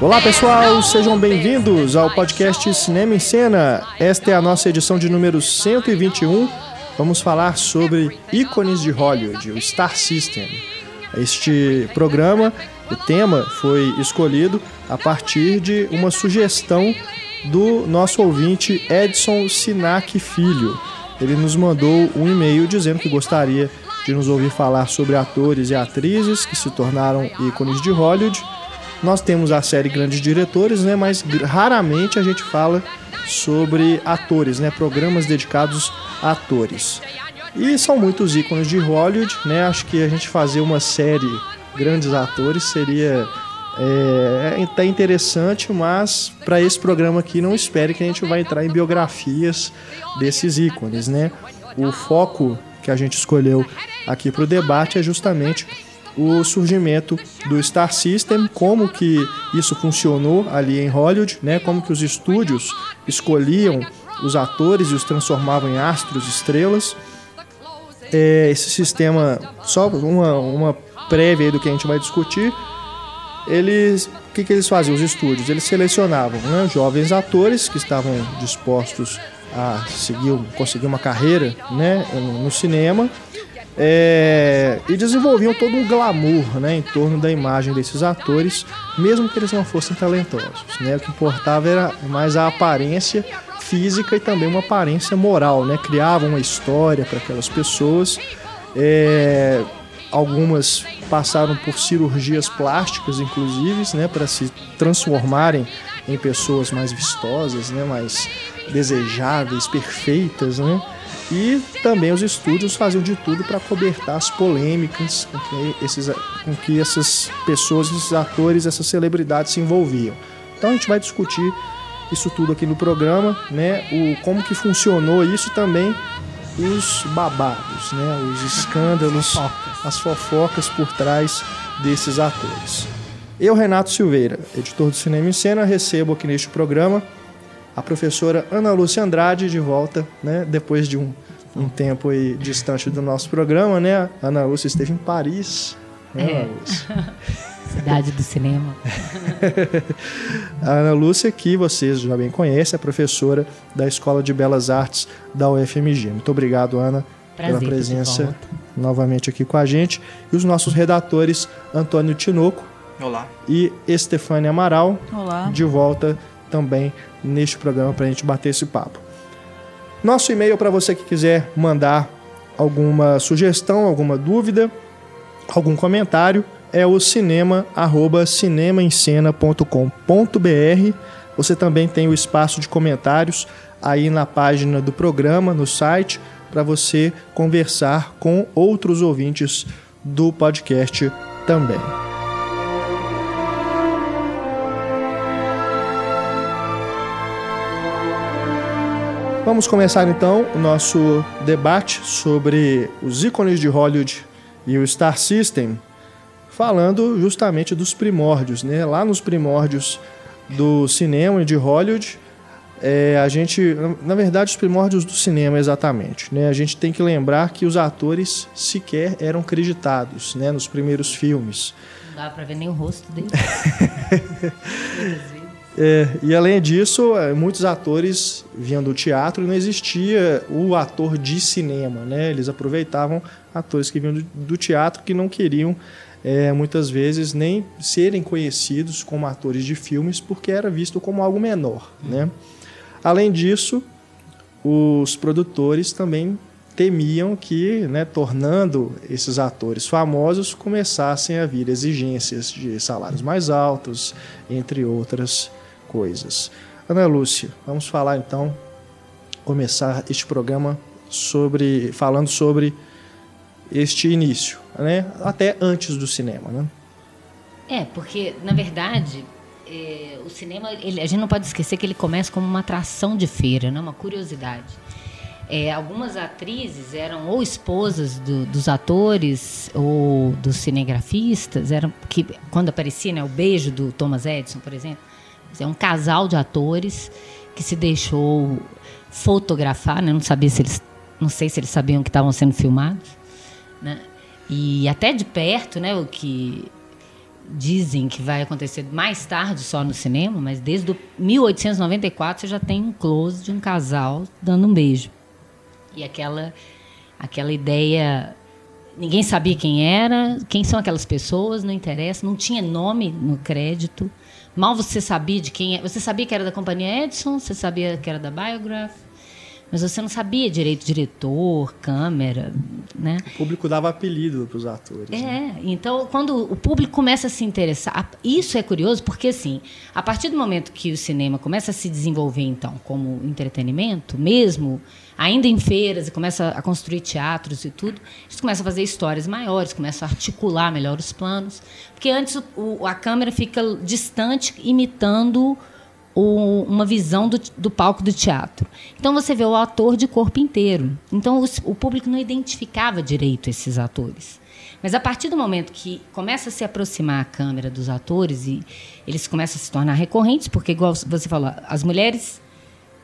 Olá pessoal, sejam bem-vindos ao podcast Cinema em Cena. Esta é a nossa edição de número 121. Vamos falar sobre ícones de Hollywood, o Star System. Este programa, o tema foi escolhido a partir de uma sugestão do nosso ouvinte Edson Sinac Filho. Ele nos mandou um e-mail dizendo que gostaria de nos ouvir falar sobre atores e atrizes que se tornaram ícones de Hollywood. Nós temos a série Grandes Diretores, né, mas raramente a gente fala sobre atores, né, programas dedicados a atores. E são muitos ícones de Hollywood, né? Acho que a gente fazer uma série grandes atores seria é, é interessante, mas para esse programa aqui não espere que a gente vai entrar em biografias desses ícones, né? O foco que a gente escolheu aqui para o debate é justamente o surgimento do Star System, como que isso funcionou ali em Hollywood, né? Como que os estúdios escolhiam os atores e os transformavam em astros, estrelas. É, esse sistema, só uma, uma prévia do que a gente vai discutir, eles, o que, que eles faziam, os estúdios? Eles selecionavam né, jovens atores que estavam dispostos a seguir, conseguir uma carreira né, no cinema é, e desenvolviam todo um glamour né, em torno da imagem desses atores, mesmo que eles não fossem talentosos. Né? O que importava era mais a aparência física e também uma aparência moral. Né? Criavam uma história para aquelas pessoas. É, algumas passaram por cirurgias plásticas, inclusive, né, para se transformarem em pessoas mais vistosas, né, mais desejáveis, perfeitas, né? E também os estúdios faziam de tudo para cobertar as polêmicas com que, esses, com que essas pessoas, esses atores, essas celebridades se envolviam. Então a gente vai discutir isso tudo aqui no programa, né? O como que funcionou isso também os babados, né? Os escândalos, as fofocas por trás desses atores. Eu, Renato Silveira, editor do Cinema em Cena, recebo aqui neste programa a professora Ana Lúcia Andrade de volta, né? Depois de um, um tempo aí distante do nosso programa, né? A Ana Lúcia esteve em Paris. Né, é. Ana Lúcia? Cidade do cinema. a Ana Lúcia, que vocês já bem conhecem, é professora da Escola de Belas Artes da UFMG. Muito obrigado, Ana, Prazer, pela presença novamente aqui com a gente. E os nossos redatores, Antônio Tinoco. Olá. E Estefânia Amaral. Olá. De volta também neste programa para a gente bater esse papo. Nosso e-mail para você que quiser mandar alguma sugestão, alguma dúvida, algum comentário é o cinema arroba cinemaencena.com.br. Você também tem o espaço de comentários aí na página do programa, no site, para você conversar com outros ouvintes do podcast também. Vamos começar então o nosso debate sobre os ícones de Hollywood e o Star System, falando justamente dos primórdios, né? Lá nos primórdios do cinema e de Hollywood, é, a gente, na verdade, os primórdios do cinema exatamente, né? A gente tem que lembrar que os atores sequer eram creditados, né? Nos primeiros filmes. Não dá para ver nem o rosto dele. É, e além disso, é, muitos atores vinham do teatro e não existia o ator de cinema, né? Eles aproveitavam atores que vinham do, teatro que não queriam é, muitas vezes nem serem conhecidos como atores de filmes porque era visto como algo menor, né? Além disso, os produtores também temiam que, né, tornando esses atores famosos, começassem a vir exigências de salários mais altos, entre outras coisas. Ana Lúcia, vamos falar então, começar este programa sobre falando sobre este início, né? Até antes do cinema, né? É, porque na verdade é, o cinema, ele, a gente não pode esquecer que ele começa como uma atração de feira, né? Uma curiosidade. É, algumas atrizes eram ou esposas do, dos atores ou dos cinegrafistas, eram que quando aparecia né, o beijo do Thomas Edison, por exemplo, é um casal de atores que se deixou fotografar, né? Não sabia se eles, não sei se eles sabiam que estavam sendo filmados, né? E até de perto, né? O que dizem que vai acontecer mais tarde só no cinema, mas desde 1894 você já tem um close de um casal dando um beijo. E aquela aquela ideia ninguém sabia quem era, quem são aquelas pessoas, não interessa, não tinha nome no crédito. Mal você sabia de quem é. Você sabia que era da companhia Edison, você sabia que era da Biograph, mas você não sabia direito diretor, câmera, né? O público dava apelido para os atores. É, né? então quando o público começa a se interessar, isso é curioso porque assim, a partir do momento que o cinema começa a se desenvolver então como entretenimento, mesmo ainda em feiras e começa a construir teatros e tudo, eles começam a fazer histórias maiores, começam a articular melhor os planos, porque antes o, a câmera fica distante imitando o, uma visão do, do, palco do teatro. Então você vê o ator de corpo inteiro. Então os, o público não identificava direito esses atores. Mas a partir do momento que começa a se aproximar a câmera dos atores e eles começam a se tornar recorrentes, porque igual você falou, as mulheres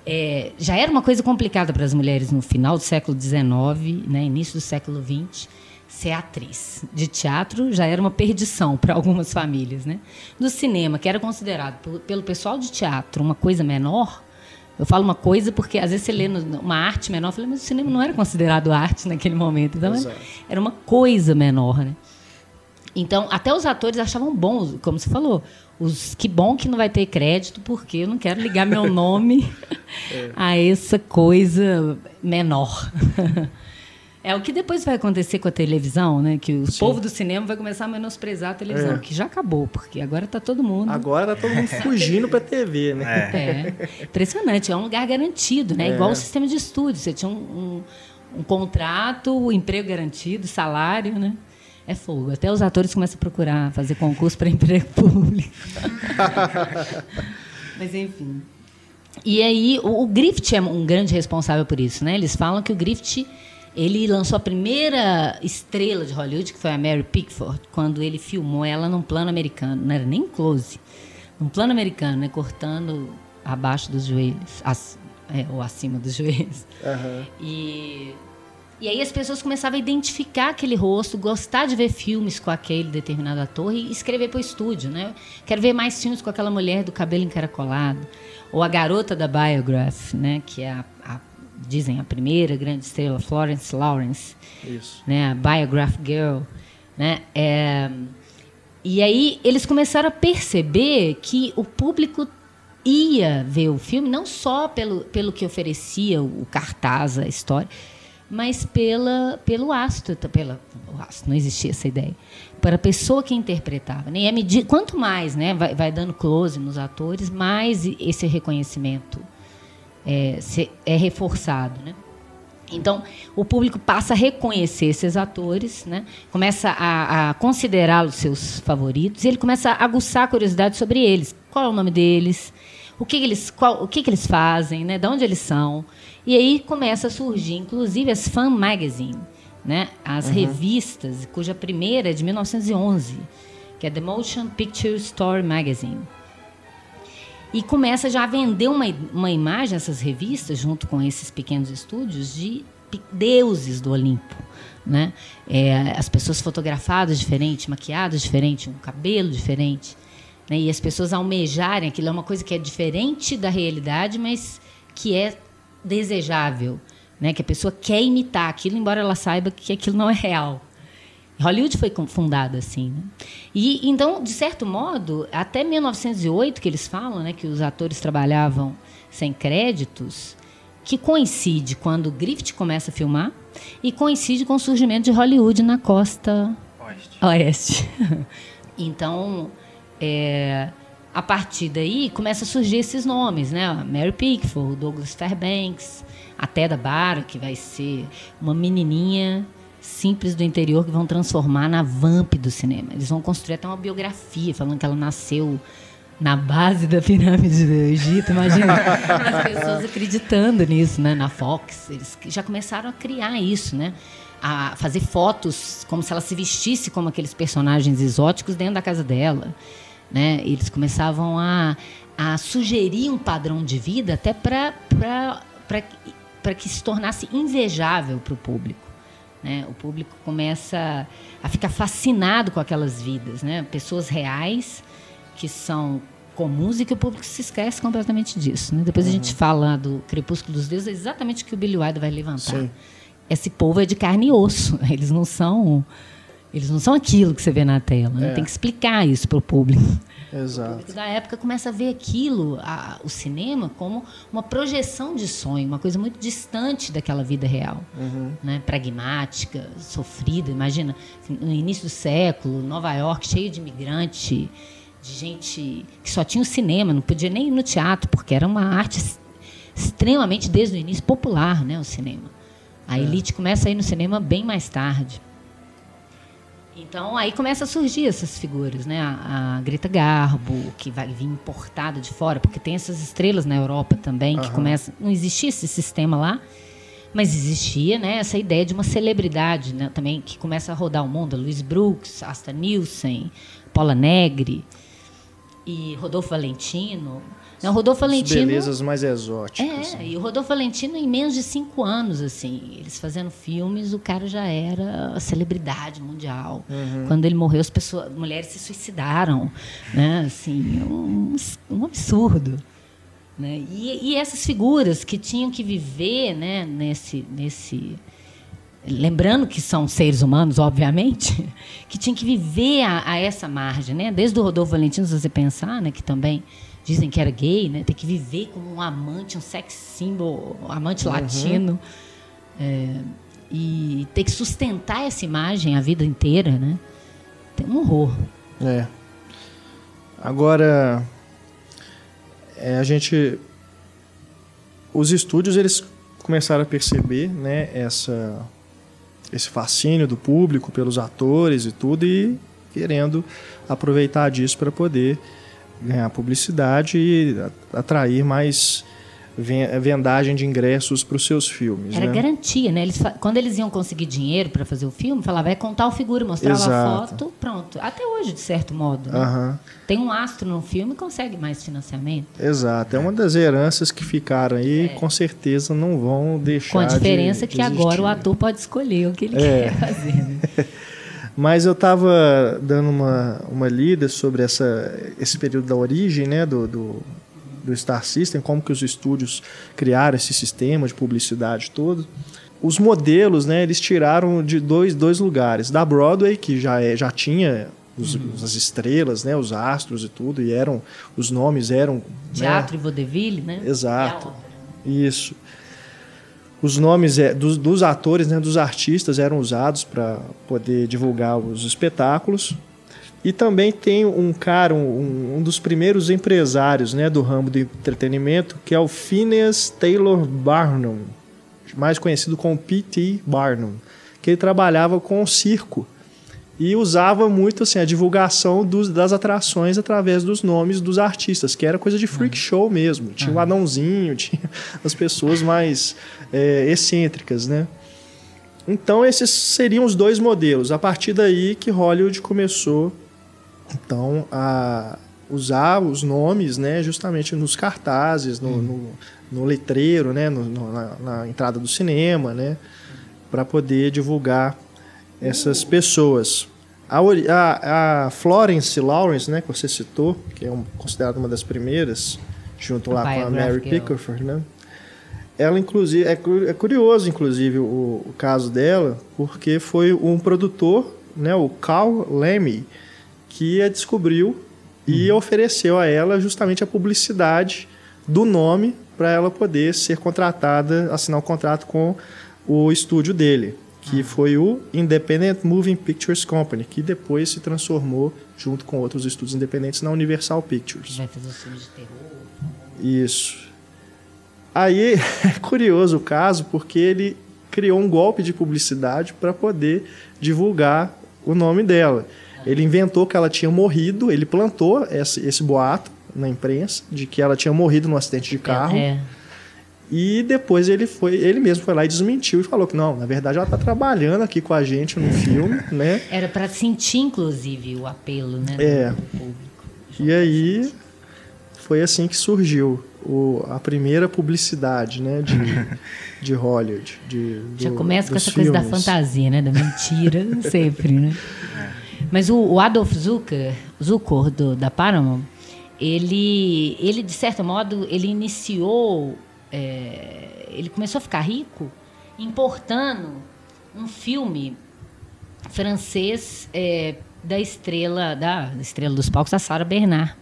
é, já era uma coisa complicada para as mulheres no final do século XIX, né, início do século XX ser atriz de teatro já era uma perdição para algumas famílias, né? Do cinema, que era considerado pelo pessoal de teatro uma coisa menor, eu falo uma coisa porque às vezes você lê uma arte menor, eu falei, mas o cinema não era considerado arte naquele momento, então Exato. era uma coisa menor, né? Então, até os atores achavam bons, como você falou, os que bom que não vai ter crédito, porque eu não quero ligar meu nome é. a essa coisa menor. É o que depois vai acontecer com a televisão, né? Que o Sim. povo do cinema vai começar a menosprezar a televisão, é. que já acabou, porque agora está todo mundo. Agora está todo mundo fugindo para a TV, né? É. é. Impressionante, é um lugar garantido, né? É. Igual o sistema de estúdio. Você tinha um, um, um contrato, um emprego garantido, salário, né? É fogo. Até os atores começam a procurar fazer concurso para emprego público. Mas enfim. E aí, o, o Griffith é um grande responsável por isso, né? Eles falam que o Griffith ele lançou a primeira estrela de Hollywood, que foi a Mary Pickford, quando ele filmou ela num plano americano. Não era nem close. Num plano americano, né? Cortando abaixo dos joelhos. é, ou acima dos joelhos. Uhum. E, e aí as pessoas começavam a identificar aquele rosto, gostar de ver filmes com aquele determinado ator e escrever para o estúdio, né? Quero ver mais filmes com aquela mulher do cabelo encaracolado. Ou a garota da Biograph, né? Que é a, a dizem a primeira grande estrela, Florence Lawrence, Isso. né, a Biograph Girl, né, é, e aí eles começaram a perceber que o público ia ver o filme não só pelo, pelo que oferecia o cartaz, a história, mas pela, pelo astro, pela, o astro, não existia essa ideia, para a pessoa que interpretava. Né? E medir, quanto mais né, vai, vai dando close nos atores, mais esse reconhecimento é, se, é reforçado, né? Então, o público passa a reconhecer esses atores, né? começa a, a considerá-los seus favoritos, e ele começa a aguçar a curiosidade sobre eles. Qual é o nome deles? O que, eles, qual, o que eles fazem? Né? De onde eles são? E aí começa a surgir, inclusive, as fan magazine, né? as uhum. revistas, cuja primeira é de 1911, que é The Motion Picture Story Magazine e começa já a vender uma, uma imagem, essas revistas, junto com esses pequenos estúdios, de deuses do Olimpo. Né? É, as pessoas fotografadas diferente, maquiadas diferente, um cabelo diferente. Né? E as pessoas almejarem aquilo é uma coisa que é diferente da realidade, mas que é desejável. Né? Que a pessoa quer imitar aquilo, embora ela saiba que aquilo não é real. Hollywood foi fundada assim, né? E então, de certo modo, até 1908 que eles falam, né, que os atores trabalhavam sem créditos, que coincide quando Griffith começa a filmar e coincide com o surgimento de Hollywood na costa oeste. oeste. então, é, a partir daí começa a surgir esses nomes, né? Mary Pickford, Douglas Fairbanks, a Teda Barra, que vai ser uma menininha simples do interior que vão transformar na vamp do cinema. Eles vão construir até uma biografia falando que ela nasceu na base da pirâmide do Egito. Imagina as pessoas acreditando nisso, né? Na Fox, eles já começaram a criar isso, né? A fazer fotos como se ela se vestisse como aqueles personagens exóticos dentro da casa dela, né? Eles começavam a, a sugerir um padrão de vida até para que se tornasse invejável para o público. Né? O público começa a ficar fascinado com aquelas vidas, né? pessoas reais que são comuns e que o público se esquece completamente disso. Né? Depois uhum. a gente uhum. fala do Crepúsculo dos Deuses, é exatamente o que o Billy Wilder vai levantar. Sim. Esse povo é de carne e osso, eles não são eles não são aquilo que você vê na tela. Né? É. Tem que explicar isso para o público. Exato. O público da época começa a ver aquilo, a, o cinema, como uma projeção de sonho, uma coisa muito distante daquela vida real. Uhum. Né? Pragmática, sofrida. Imagina, assim, no início do século, Nova York cheio de imigrante, de gente que só tinha o cinema, não podia nem ir no teatro, porque era uma arte extremamente, desde o início, popular, né, o cinema. A é. elite começa a ir no cinema bem mais tarde. Então aí começa a surgir essas figuras, né? A, a, Greta Garbo, que vai vir importada de fora, porque tem essas estrelas na Europa também, que começa. Não existia esse sistema lá, mas existia, né? Essa ideia de uma celebridade, né? Também que começa a rodar o mundo. Luiz Brooks, Asta Nielsen, Paula Negri e Rodolfo Valentino. Não, Rodolfo Valentino. belezas mais exóticas. É, e o Rodolfo Valentino, em menos de cinco anos, assim, eles fazendo filmes, o cara já era celebridade mundial. Uhum. Quando ele morreu, as pessoas, mulheres se suicidaram, né? Assim, um, um absurdo. Né? E, e essas figuras que tinham que viver né, nesse, nesse lembrando que são seres humanos, obviamente, que tinham que viver a, a, essa margem, né? Desde o Rodolfo Valentino, se você pensar, né, que também dizem que era gay, né? Tem que viver como um amante, um sex symbol, um amante uhum. latino. É, e ter que sustentar essa imagem a vida inteira, né? Tem um horror. É. Agora, é, a gente... Os estúdios, eles começaram a perceber, né? Essa, esse fascínio do público pelos atores e tudo e querendo aproveitar disso para poder ganhar publicidade e atrair mais vendagem de ingressos para os seus filmes. Era né? garantia, né? Eles, quando eles iam conseguir dinheiro para fazer o filme, falava, é contar o figura, mostrava Exato. a foto, pronto. Até hoje, de certo modo. Né? Uhum. Tem um astro no filme e consegue mais financiamento. Exato. É uma das heranças que ficaram aí, é. com certeza não vão deixar. Com a diferença de, que agora o ator pode escolher o que ele é. quer fazer. Né? Mas eu estava dando uma, uma lida sobre essa, esse período da origem né, do, do, do, Star System, como que os estúdios criaram esse sistema de publicidade todo. Os modelos, né, eles tiraram de dois, dois lugares. Da Broadway, que já, é, já tinha os, uhum. as estrelas, né, os astros e tudo, e eram os nomes eram... Né, Teatro né, e vaudeville, né? Exato. Isso os nomes é, dos, dos, atores, né, dos artistas eram usados para poder divulgar os espetáculos. E também tem um cara, um, um, dos primeiros empresários né, do ramo do entretenimento, que é o Phineas Taylor Barnum, mais conhecido como P.T. Barnum, que ele trabalhava com o circo e usava muito assim a divulgação dos, das atrações através dos nomes dos artistas, que era coisa de freak uhum. show mesmo. Tinha uhum. o anãozinho, tinha as pessoas mais é, excêntricas, né? Então esses seriam os dois modelos. A partir daí que Hollywood começou então a usar os nomes, né, justamente nos cartazes, no, uhum. no, no letreiro, né, no, na, na entrada do cinema, né, para poder divulgar essas pessoas. A, a, a, Florence Lawrence, né, que você citou, que é um, considerada uma das primeiras, junto lá com a Mary Pickford, né? Ela, inclusive, é, é curioso, inclusive, o, o, caso dela, porque foi um produtor, né, o Carl Lemmy, que a descobriu e uhum. ofereceu a ela justamente a publicidade do nome para ela poder ser contratada, assinar um contrato com o estúdio dele que foi o Independent Moving Pictures Company, que depois se transformou, junto com outros estúdios independentes, na Universal Pictures. Vai fazer filme de terror. Isso. Aí é curioso o caso, porque ele criou um golpe de publicidade para poder divulgar o nome dela. Ele inventou que ela tinha morrido, ele plantou esse, esse boato na imprensa de que ela tinha morrido num acidente de carro. É. E depois ele foi, ele mesmo foi lá e desmentiu e falou que não, na verdade ela está trabalhando aqui com a gente no filme, né? Era para sentir inclusive o apelo, né? É. E aí foi assim que surgiu o, a primeira publicidade né, de, de Hollywood. De, do, Já começa com essa filmes. coisa da fantasia, né? Da mentira, sempre, né? Mas o, o Adolf Zucker, Zucker do, da Paramount, ele, ele, de certo modo, ele iniciou, é, ele começou a ficar rico importando um filme francês é, da estrela da estrela dos palcos, a Sarah Bernard,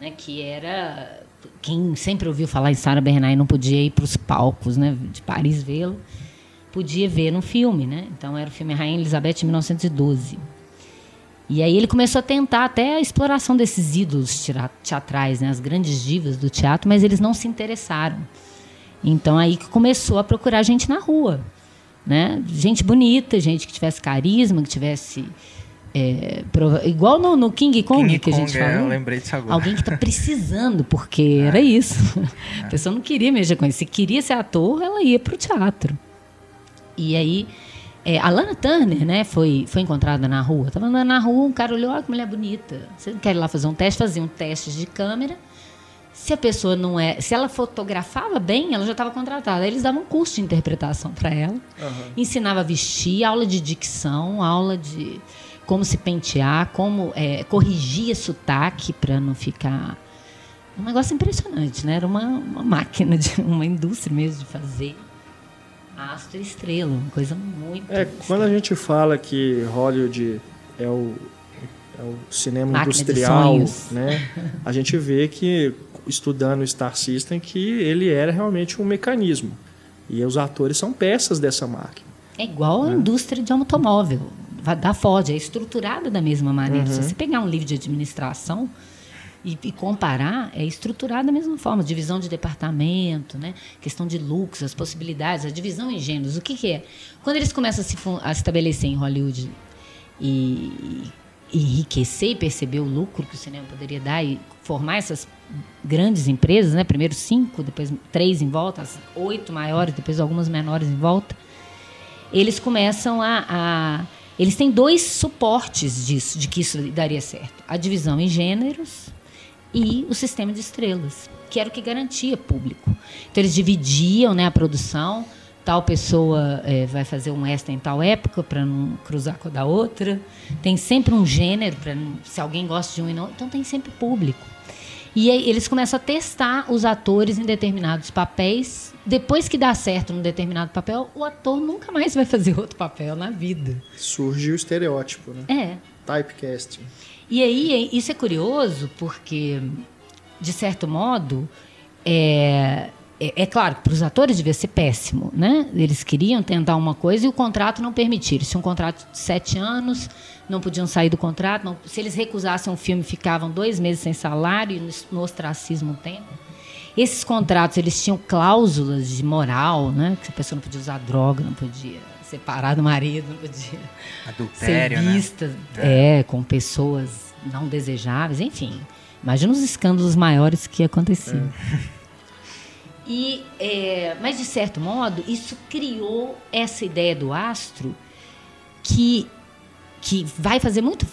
né, que era quem sempre ouviu falar em Sarah Bernard e não podia ir para os palcos, né, de Paris vê-lo, podia ver no filme, né? Então era o filme Rainha Elizabeth de 1912. E aí ele começou a tentar até a exploração desses ídolos teatrais, né, as grandes divas do teatro, mas eles não se interessaram. Então aí que começou a procurar gente na rua, né? Gente bonita, gente que tivesse carisma, que tivesse é, igual no, no, King Kong King que Kong, a gente falou. É, eu lembrei disso agora. Alguém que está precisando, porque é. era isso. A pessoa não queria mexer com isso. Se queria ser ator, ela ia para o teatro. E aí é, a Lana Turner, né, foi, foi encontrada na rua. Estava andando na rua, um cara olhou, olha que mulher bonita. Você não quer ir lá fazer um teste? Fazia um teste de câmera. Se a pessoa não é. Se ela fotografava bem, ela já estava contratada. Eles davam um curso de interpretação para ela. Uhum. Ensinava a vestir, aula de dicção, aula de como se pentear, como é, corrigir sotaque para não ficar. Um negócio impressionante, né? Era uma, uma máquina, de uma indústria mesmo de fazer astro e estrela, uma coisa muito. É, quando a gente fala que Hollywood é o, é o cinema Máquina industrial, né? A gente vê que estudando o Star System que ele era realmente um mecanismo e os atores são peças dessa máquina. É igual né? a indústria de automóvel da Ford, é estruturada da mesma maneira. Uhum. Se você pegar um livro de administração, e, e, comparar é estruturado da mesma forma, divisão de departamento, né? questão de looks, as possibilidades, a divisão em gêneros. O que, que é? Quando eles começam a se a estabelecer em Hollywood e, e enriquecer e perceber o lucro que o cinema poderia dar e formar essas grandes empresas, né? primeiro cinco, depois três em volta, as oito maiores, depois algumas menores em volta, eles começam a, a eles têm dois suportes disso, de que isso daria certo: a divisão em gêneros e o sistema de estrelas, que era o que garantia público. Então eles dividiam né, a produção, tal pessoa é, vai fazer um extra em tal época para não cruzar com a da outra. Tem sempre um gênero para se alguém gosta de um e não, então tem sempre público. E aí eles começam a testar os atores em determinados papéis. Depois que dá certo num determinado papel, o ator nunca mais vai fazer outro papel na vida. Surge o estereótipo, né? É. Typecasting. E aí, isso é curioso porque, de certo modo, é, é, é claro que para os atores devia ser péssimo, né? Eles queriam tentar uma coisa e o contrato não permitia. Se um contrato de sete anos, não podiam sair do contrato. Não, se eles recusassem um filme, ficavam dois meses sem salário e no, no ostracismo um tempo. Esses contratos, eles tinham cláusulas de moral, né? Que a pessoa não podia usar droga, não podia separar do marido, não podia Adultério, ser vista né? é. é. com pessoas não desejáveis, enfim. Imagina os escândalos maiores que aconteciam. É. E, é, mas, de certo modo, isso criou essa ideia do astro que, que vai fazer muito.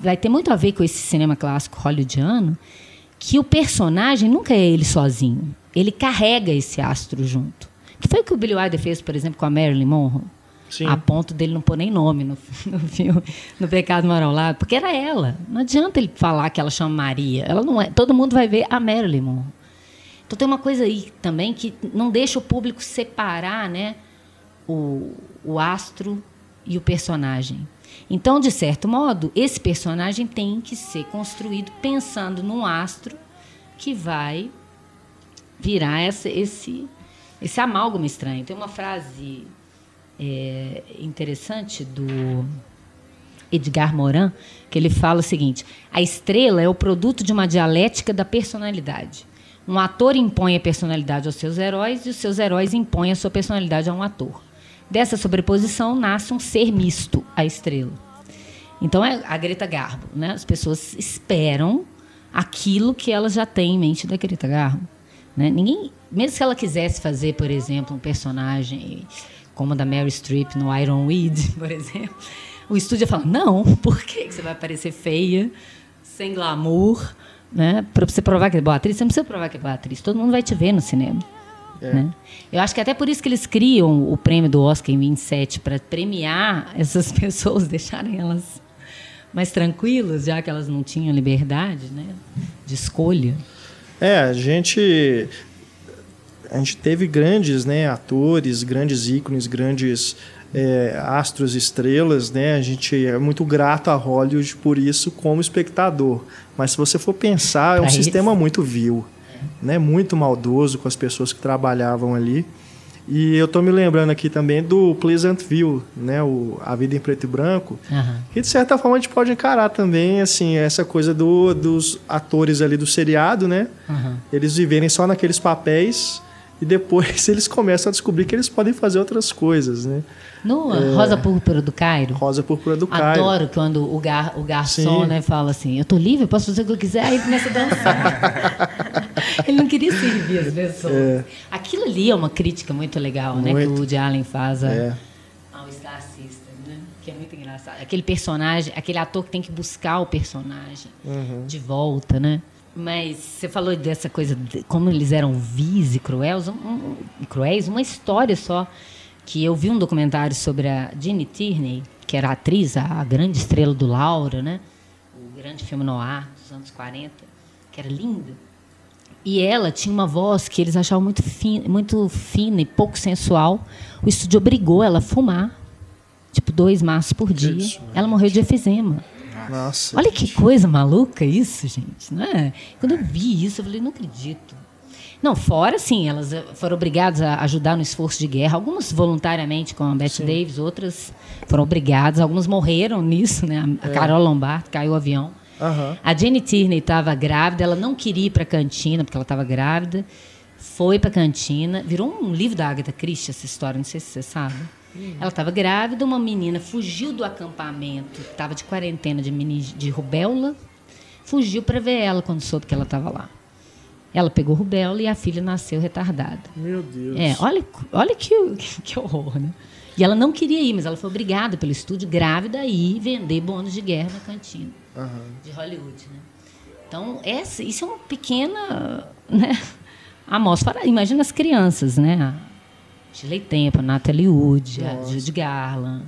vai ter muito a ver com esse cinema clássico hollywoodiano, que o personagem nunca é ele sozinho. Ele carrega esse astro junto. Que foi o que o Billy Wilder fez, por exemplo, com a Marilyn Monroe. Sim. a ponto dele não pôr nem nome no, no filme, no Pecado Moral lá, porque era ela. Não adianta ele falar que ela chama Maria. Ela não é. Todo mundo vai ver a Marilyn Monroe. Então tem uma coisa aí também que não deixa o público separar, né, o, o astro e o personagem. Então, de certo modo, esse personagem tem que ser construído pensando num astro que vai virar essa, esse esse amálgama estranho. Tem uma frase é, interessante do Edgar Morin, que ele fala o seguinte: a estrela é o produto de uma dialética da personalidade. Um ator impõe a personalidade aos seus heróis e os seus heróis impõem a sua personalidade a um ator. Dessa sobreposição nasce um ser misto, a estrela. Então é a Greta Garbo, né? As pessoas esperam aquilo que elas já têm em mente da Greta Garbo, né? Ninguém, mesmo se ela quisesse fazer, por exemplo, um personagem como a da Mary Streep no Iron Weed, por exemplo, o estúdio fala: não, por que você vai parecer feia, sem glamour, Né? Para você provar que é boa atriz, você não precisa provar que é boa atriz. Todo mundo vai te ver no cinema. É. Né? Eu acho que até por isso que eles criam o prêmio do Oscar em 27 para premiar essas pessoas, deixarem elas mais tranquilas, já que elas não tinham liberdade né, de escolha. É, a gente a gente teve grandes né, atores, grandes ícones, grandes é, astros, estrelas, né? A gente é muito grato a Hollywood por isso como espectador. Mas se você for pensar, é um sistema muito vil, né? Muito maldoso com as pessoas que trabalhavam ali. E eu estou me lembrando aqui também do Pleasantville, né? O, a Vida em Preto e Branco. Uhum. Que de certa forma a gente pode encarar também, assim, essa coisa do, dos atores ali do seriado, né? Uhum. Eles viverem só naqueles papéis e depois eles começam a descobrir que eles podem fazer outras coisas, né? No é, Rosa Púrpura do Cairo. Rosa Púrpura do Cairo. Adoro quando o, gar, o garçom né, fala assim: Eu tô livre, posso fazer o que eu quiser. Aí começa a dançar. ele não queria servir as pessoas. É. Aquilo ali é uma crítica muito legal, muito. né? Que o Woody Allen faz a, é. ao Star System, né? Que é muito engraçado. Aquele personagem, aquele ator que tem que buscar o personagem uhum. de volta, né? Mas você falou dessa coisa, de como eles eram vis e cruéis, um, cruéis, uma história só que eu vi um documentário sobre a Jeannie Tierney, que era a atriz, a, grande estrela do Laura, né? O grande filme noir dos anos 40, que era linda. E ela tinha uma voz que eles achavam muito fina, muito fina e pouco sensual. O estúdio obrigou ela a fumar, tipo dois maços por dia. Isso, ela morreu de efizema. Nossa. Olha que coisa maluca isso, gente, não é? Quando eu vi isso, eu falei, não acredito. Não, fora sim, elas eh, foram obrigadas a ajudar no esforço de guerra, algumas voluntariamente com a Bette sim. Davis, outras foram obrigadas, algumas morreram nisso, né? A, é. Carol Lombard caiu o avião. Uhum. A Jenny Tierney estava grávida, ela não queria ir para a cantina porque ela estava grávida. Foi para a cantina, virou um livro da Agatha Christie essa história, não sei se você sabe. Uhum. Ela estava grávida, uma menina fugiu do acampamento, estava de quarentena de, de rubéola, fugiu para ver ela quando soube que ela estava lá. Ela pegou rubéola e a filha nasceu retardada. Meu Deus. É, olha, olha que, que horror, né? E ela não queria ir, mas ela foi obrigada pelo estúdio grávida a ir vender bônus de guerra na cantina uhum. de Hollywood, né? Então, essa, isso é uma pequena né, amostra. Imagina as crianças, né? Shirley Temple, a Natalie Wood, Judy Garland,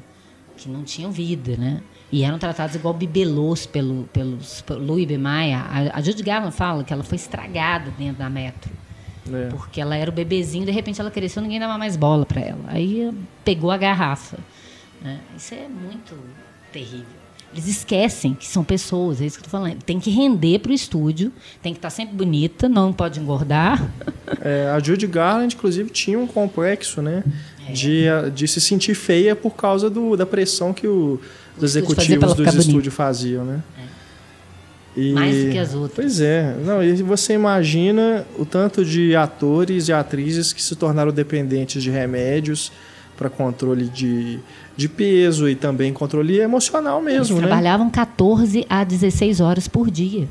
que não tinham vida, né? E eram tratados igual bibelôs pelo, pelos, pelo Louis B. Maia. A, a Judy Garland fala que ela foi estragada dentro da metro. É. Porque ela era o bebezinho, de repente ela cresceu, ninguém dava mais bola para ela. Aí pegou a garrafa. Né? Isso é muito terrível. Eles esquecem que são pessoas, é isso que eu estou falando. Tem que render para o estúdio, tem que estar tá sempre bonita, não pode engordar. É, a Judy Garland, inclusive, tinha um complexo, né? É. De, de se sentir feia por causa do, da pressão que o os executivos dos estúdios faziam, né? É. E, Mais do que as outras. Pois é. Não, e você imagina o tanto de atores e atrizes que se tornaram dependentes de remédios para controle de, de peso e também controle emocional mesmo, Eles né? trabalhavam 14 a 16 horas por dia.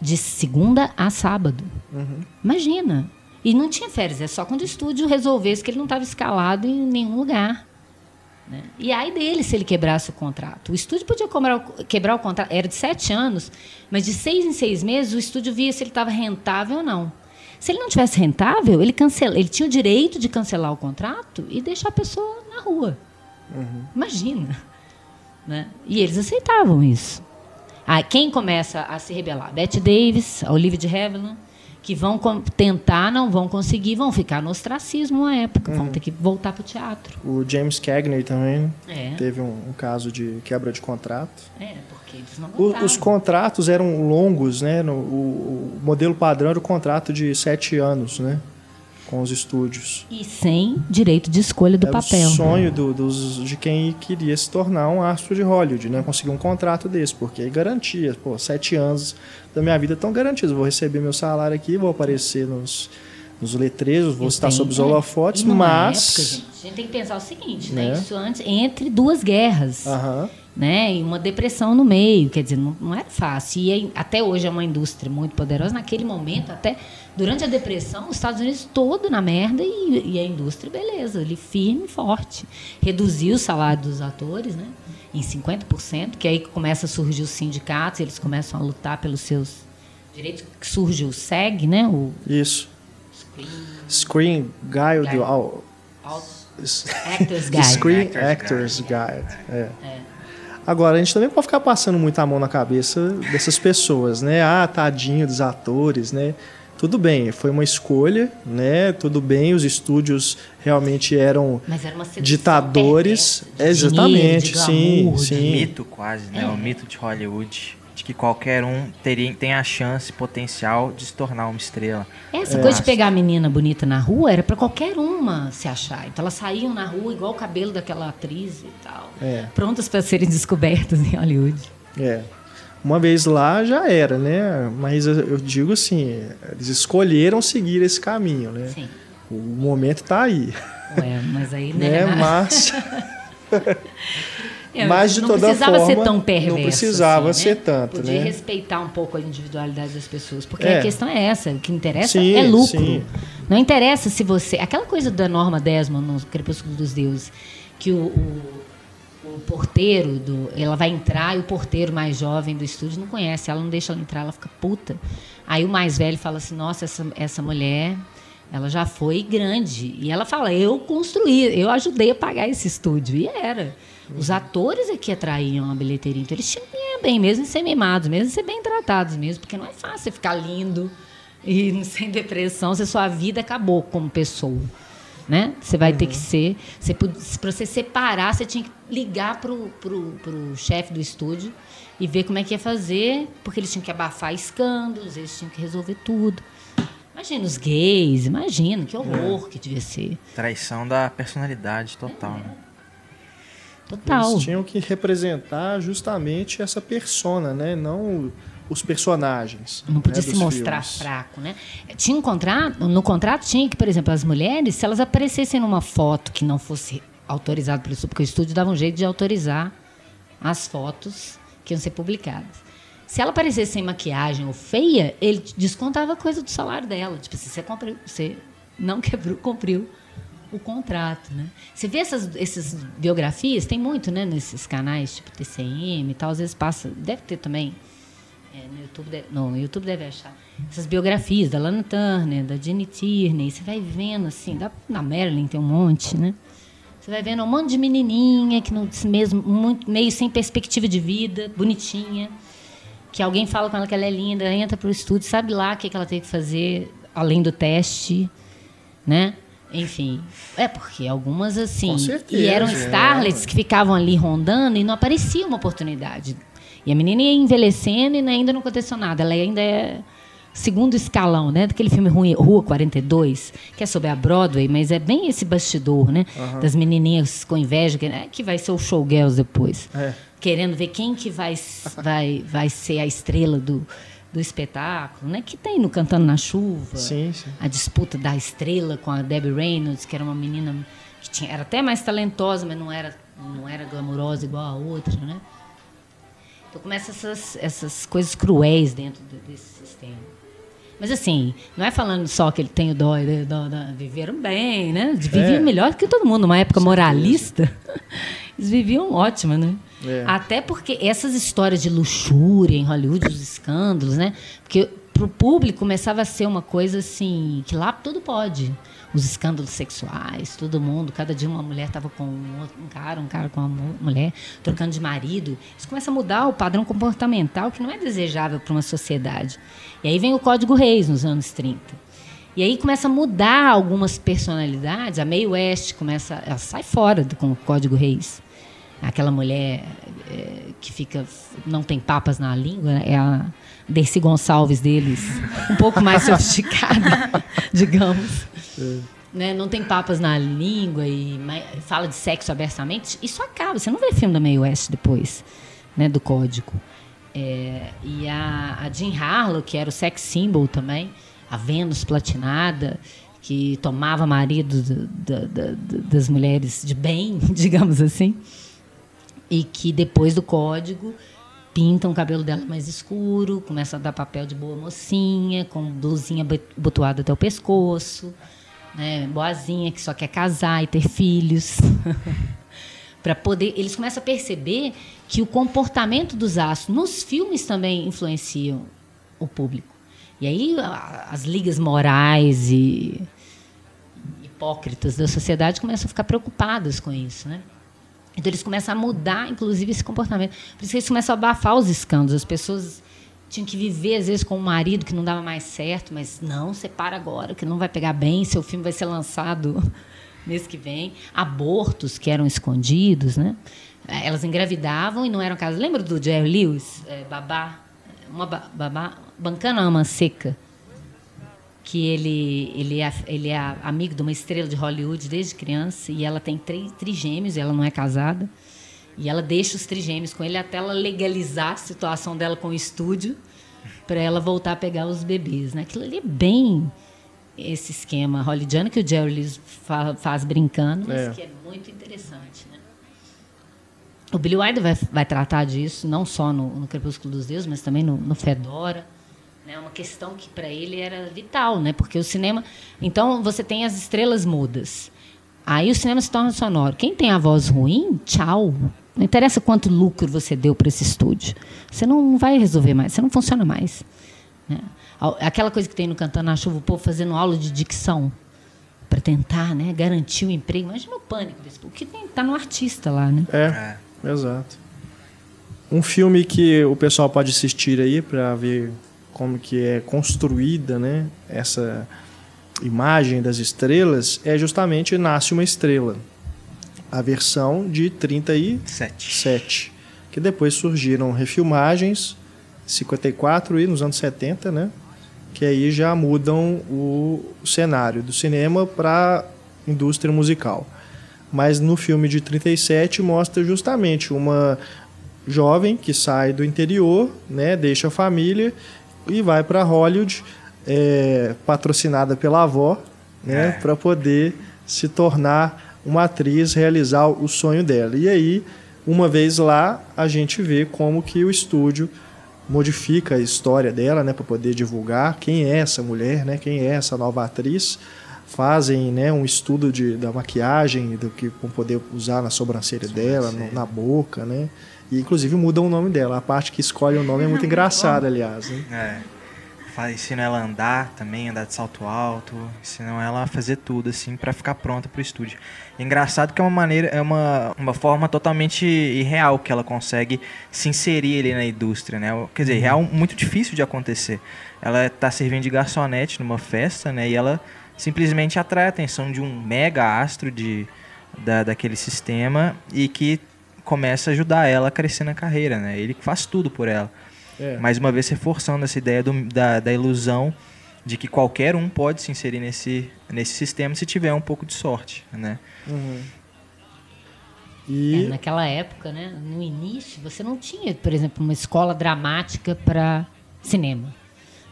De segunda a sábado. Uhum. Imagina. E não tinha férias, é só quando o estúdio resolvesse que ele não estava escalado em nenhum lugar. Né? E aí dele se ele quebrasse o contrato. O estúdio podia quebrar, quebrar o contrato, era de sete anos, mas de seis em seis meses o estúdio via se ele estava rentável ou não. Se ele não tivesse rentável, ele, cancela, ele tinha o direito de cancelar o contrato e deixar a pessoa na rua. Uhum. Imagina. Né? E eles aceitavam isso. Ah, quem começa a se rebelar? Bette Davis, a Olivia de Havilland, que vão tentar, não vão conseguir, vão ficar no ostracismo uma época, uhum. vão ter que voltar para o teatro. O James Cagney também é. teve um, um, caso de quebra de contrato. É, o, Os contratos eram longos, né? No, o, o, modelo padrão era o contrato de sete anos, né? com os estúdios. E sem direito de escolha do Era papel. o sonho do, dos, de quem queria se tornar um astro de Hollywood, né? Conseguir um contrato desse, porque aí garantia, pô, sete anos da minha vida estão garantidos. Vou receber meu salário aqui, vou aparecer nos, nos letreiros, vou Eu estar sob os holofotes, mas... Época, gente, a gente tem que pensar o seguinte, né? né? Isso antes, entre duas guerras. Aham né? E uma depressão no meio, quer dizer, não, não era fácil. E até hoje é uma indústria muito poderosa. Naquele momento, até durante a depressão, os Estados Unidos todo na merda e, e a indústria, beleza, ele firme e forte. Reduziu o salário dos atores, né? Em 50%, que aí começa a surgir os sindicatos, eles começam a lutar pelos seus direito que surge o SEG, né? O Isso. Screen Guide. Guide. Actors Guide. Screen Actors Actors Guide. Guide. é. Agora, a gente também pode ficar passando muita mão na cabeça dessas pessoas, né? Ah, tadinho dos atores, né? Tudo bem, foi uma escolha, né? Tudo bem, os estúdios realmente eram Mas era uma sedução ditadores. perversa, de Exatamente, dinheiro, de sim, glamour, de- sim. mito quase, né? É. O mito de Hollywood. Que qualquer um teria, tem a chance potencial de se tornar uma estrela. Essa É. coisa de pegar a menina bonita na rua era pra qualquer uma se achar. Então elas saíam na rua igual o cabelo daquela atriz e tal. É. Prontas para serem descobertas em Hollywood. É. Uma vez lá já era, né? Mas eu eu digo assim, eles escolheram seguir esse caminho, né? Sim. O momento tá aí, Ué, mas aí, né? né? Mas, É, mas de não toda precisava forma, ser tão perverso. não precisava assim, ser né? tanto, Podia né? respeitar um pouco a individualidade das pessoas. Porque É. a questão é essa. O que interessa Sim, é lucro. sim. Não interessa se você... Aquela coisa da Norma Desmond no Crepúsculo dos Deuses, que o, o, o porteiro, do, ela vai entrar e o porteiro mais jovem do estúdio não conhece. Ela não deixa ela entrar, ela fica puta. Aí o mais velho fala assim, nossa, essa, essa mulher... Ela já foi grande. E ela fala: eu construí, eu ajudei a pagar esse estúdio. E era. Os atores é que atraíam a bilheteria. Então eles tinham que ganhar bem, mesmo em ser mimados, mesmo em ser bem tratados mesmo. Porque não é fácil você ficar lindo e sem depressão se a sua vida acabou como pessoa. Né? Você vai ter que ser. Você, para você separar, você tinha que ligar pro, pro, pro chefe do estúdio e ver como é que ia fazer, porque eles tinham que abafar escândalos, eles tinham que resolver tudo. Imagina os gays, imagina, que horror que devia ser. Traição da personalidade total, né? Total. Eles tinham que representar justamente essa persona, né? Não os personagens. Não podia né, se mostrar filmes. fraco, né? Tinha um contrato, no contrato tinha que, por exemplo, as mulheres, se elas aparecessem numa foto que não fosse autorizada pelo estúdio, porque o estúdio dava um jeito de autorizar as fotos que iam ser publicadas. Se ela aparecesse sem maquiagem ou feia, ele descontava coisa do salário dela. Tipo, se você, cumpriu, você não quebrou, cumpriu o contrato, né? Você vê essas, essas biografias, tem muito, né, nesses canais, tipo TCM e tal, às vezes passa, deve ter também é, no, YouTube deve, no YouTube deve achar. Essas biografias da Lana Turner, da Jenny Tierney, você vai vendo assim, da, na Marilyn tem um monte, né? Você vai vendo um monte de menininha que não, mesmo muito, meio sem perspectiva de vida, bonitinha, que alguém fala com ela que ela é linda, entra pro estúdio, sabe lá o que, que ela tem que fazer além do teste, né? Enfim, é porque algumas assim, certeza, e eram é. starlets que ficavam ali rondando e não aparecia uma oportunidade. E a menina ia envelhecendo e ainda não aconteceu nada. Ela ainda é segundo escalão, né? Daquele filme ruim, Rua 42, que é sobre a Broadway, mas é bem esse bastidor, né? Das menininhas com inveja, que, né? que vai ser o showgirls depois. É. Querendo ver quem que vai, vai, vai ser a estrela do, do espetáculo, né? Que tem no Cantando na Chuva Sim, sim. a disputa da estrela com a Debbie Reynolds, que era uma menina que tinha, era até mais talentosa, mas não era, não era glamurosa igual a outra, né? Então começa essas, essas coisas cruéis dentro de- desse sistema. Mas assim, não é falando só que ele tem o dó, dó, dó viveram bem, né? Viviam É. melhor que todo mundo, numa época moralista. Eles viviam ótimo, né? É. Até porque essas histórias de luxúria em Hollywood, os escândalos, né? Porque pro público começava a ser uma coisa assim, que lá tudo pode. Os escândalos sexuais, todo mundo, cada dia uma mulher estava com um, cara, um cara com uma mu- mulher, trocando de marido. Isso começa a mudar o padrão comportamental que não é desejável para uma sociedade. E aí vem o Código Reis nos anos 30. E aí começa a mudar algumas personalidades. A Mae West começa, ela sai fora do, com o Código Reis. Aquela mulher é, que fica, não tem papas na língua, né? é a Dercy Gonçalves deles, um pouco mais sofisticada, digamos. Né? Não tem papas na língua e fala de sexo abertamente. Isso acaba. Você não vê filme da Mae West depois, né? do Código. É, e a, a Jean Harlow, que era o sex symbol também, a Vênus platinada, que tomava marido do- da- da- da- das mulheres de bem, digamos assim, e que depois do código pintam o cabelo dela mais escuro, começa a dar papel de boa mocinha, com blusinha abotoada até o pescoço, né, boazinha que só quer casar e ter filhos. para poder eles começam a perceber que o comportamento dos astros nos filmes também influenciam o público E aí as ligas morais e hipócritas da sociedade começam a ficar preocupadas com isso, né? Então eles começam a mudar, inclusive, esse comportamento. Por isso que eles começam a abafar os escândalos. As pessoas tinham que viver, às vezes, com um marido que não dava mais certo, mas não, separa agora, que não vai pegar bem, seu filme vai ser lançado mês que vem. Abortos que eram escondidos, né? Eh, Elas engravidavam e não eram casadas. Lembra do Jerry Lewis? Eh, babá? Uma ba- babá? Bancana ama seca que ele, ele, é, ele é amigo de uma estrela de Hollywood desde criança e ela tem três trigêmeos, ela não é casada. E ela deixa os trigêmeos com ele até ela legalizar a situação dela com o estúdio para ela voltar a pegar os bebês. Né? Aquilo ali é bem esse esquema hollywoodiano que o Jerry Lewis fa- faz brincando, mas É. que é muito interessante. Né? O Billy Wilder vai, vai tratar disso, não só no, no Crepúsculo dos Deuses, mas também no, no Fedora. É uma questão que para ele era vital, né? Porque o cinema. Então você tem as estrelas mudas. Aí o cinema se torna sonoro. Quem tem a voz ruim, tchau. Não interessa quanto lucro você deu para esse estúdio. Você não vai resolver mais, você não funciona mais. né? Aquela coisa que tem no Cantando na Chuva, o povo fazendo aula de dicção para tentar né, garantir o emprego. Imagina o pânico desse povo. O que está no artista lá, né? É, exato. Um filme que o pessoal pode assistir aí para ver como que é construída, né, essa imagem das estrelas é justamente Nasce uma Estrela, a versão de 37, Sete. que depois surgiram refilmagens 54 e nos anos 70, né, que aí já mudam o cenário do cinema para indústria musical. Mas no filme de 37 mostra justamente uma jovem que sai do interior, né, deixa a família e vai para Hollywood, é, patrocinada pela avó, né, É. para poder se tornar uma atriz, realizar o sonho dela. E aí, uma vez lá, a gente vê como que o estúdio modifica a história dela, né, para poder divulgar quem é essa mulher, né, quem é essa nova atriz. Fazem, né, um estudo de, da maquiagem, do que vão poder usar na sobrancelha dela, no- na boca, né. E inclusive mudam o nome dela. A parte que escolhe o nome é muito engraçada, aliás. Né? É. Ensina ela a andar também, andar de salto alto. Ensinam ela a fazer tudo, assim, pra ficar pronta pro estúdio. E engraçado que é uma maneira, é uma, uma forma totalmente irreal que ela consegue se inserir ali na indústria, né? Quer dizer, real muito difícil de acontecer. Ela tá servindo de garçonete numa festa, né? E ela simplesmente atrai a atenção de um mega astro de, da, daquele sistema e que começa a ajudar ela a crescer na carreira, né? Ele faz tudo por ela. É. Mais uma vez reforçando essa ideia do- da, da ilusão de que qualquer um pode se inserir nesse, nesse sistema se tiver um pouco de sorte, né? E É, naquela época, né, no início, você não tinha, por exemplo, uma escola dramática para cinema.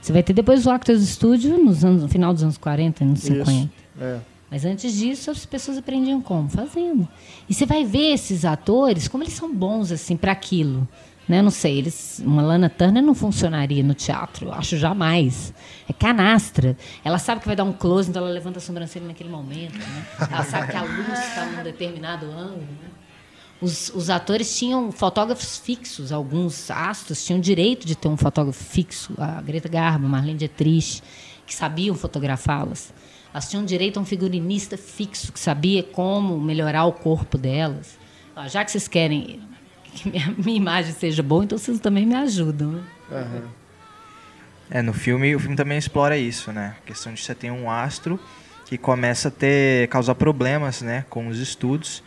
Você vai ter depois o Actors Studio nos anos, no final dos anos 40, anos 50. Isso. É. Mas antes disso, as pessoas aprendiam como? Fazendo. E você vai ver esses atores, como eles são bons assim para aquilo. Né? Não sei, eles, uma Lana Turner não funcionaria no teatro, eu acho jamais. É canastra. Ela sabe que vai dar um close, então ela levanta a sobrancelha naquele momento. Né? Ela sabe que a luz está num determinado ângulo. Né? Os, os atores tinham fotógrafos fixos, alguns astros tinham direito de ter um fotógrafo fixo. A Greta Garbo, Marlene Dietrich, que sabiam fotografá-las. Elas tinham direito a um figurinista fixo, que sabia como melhorar o corpo delas. Ó, já que vocês querem que minha, minha imagem seja boa, então vocês também me ajudam. Né? É, no filme, o filme também explora isso, né? A questão de você ter um astro que começa a ter, causar problemas, né, com os estudos,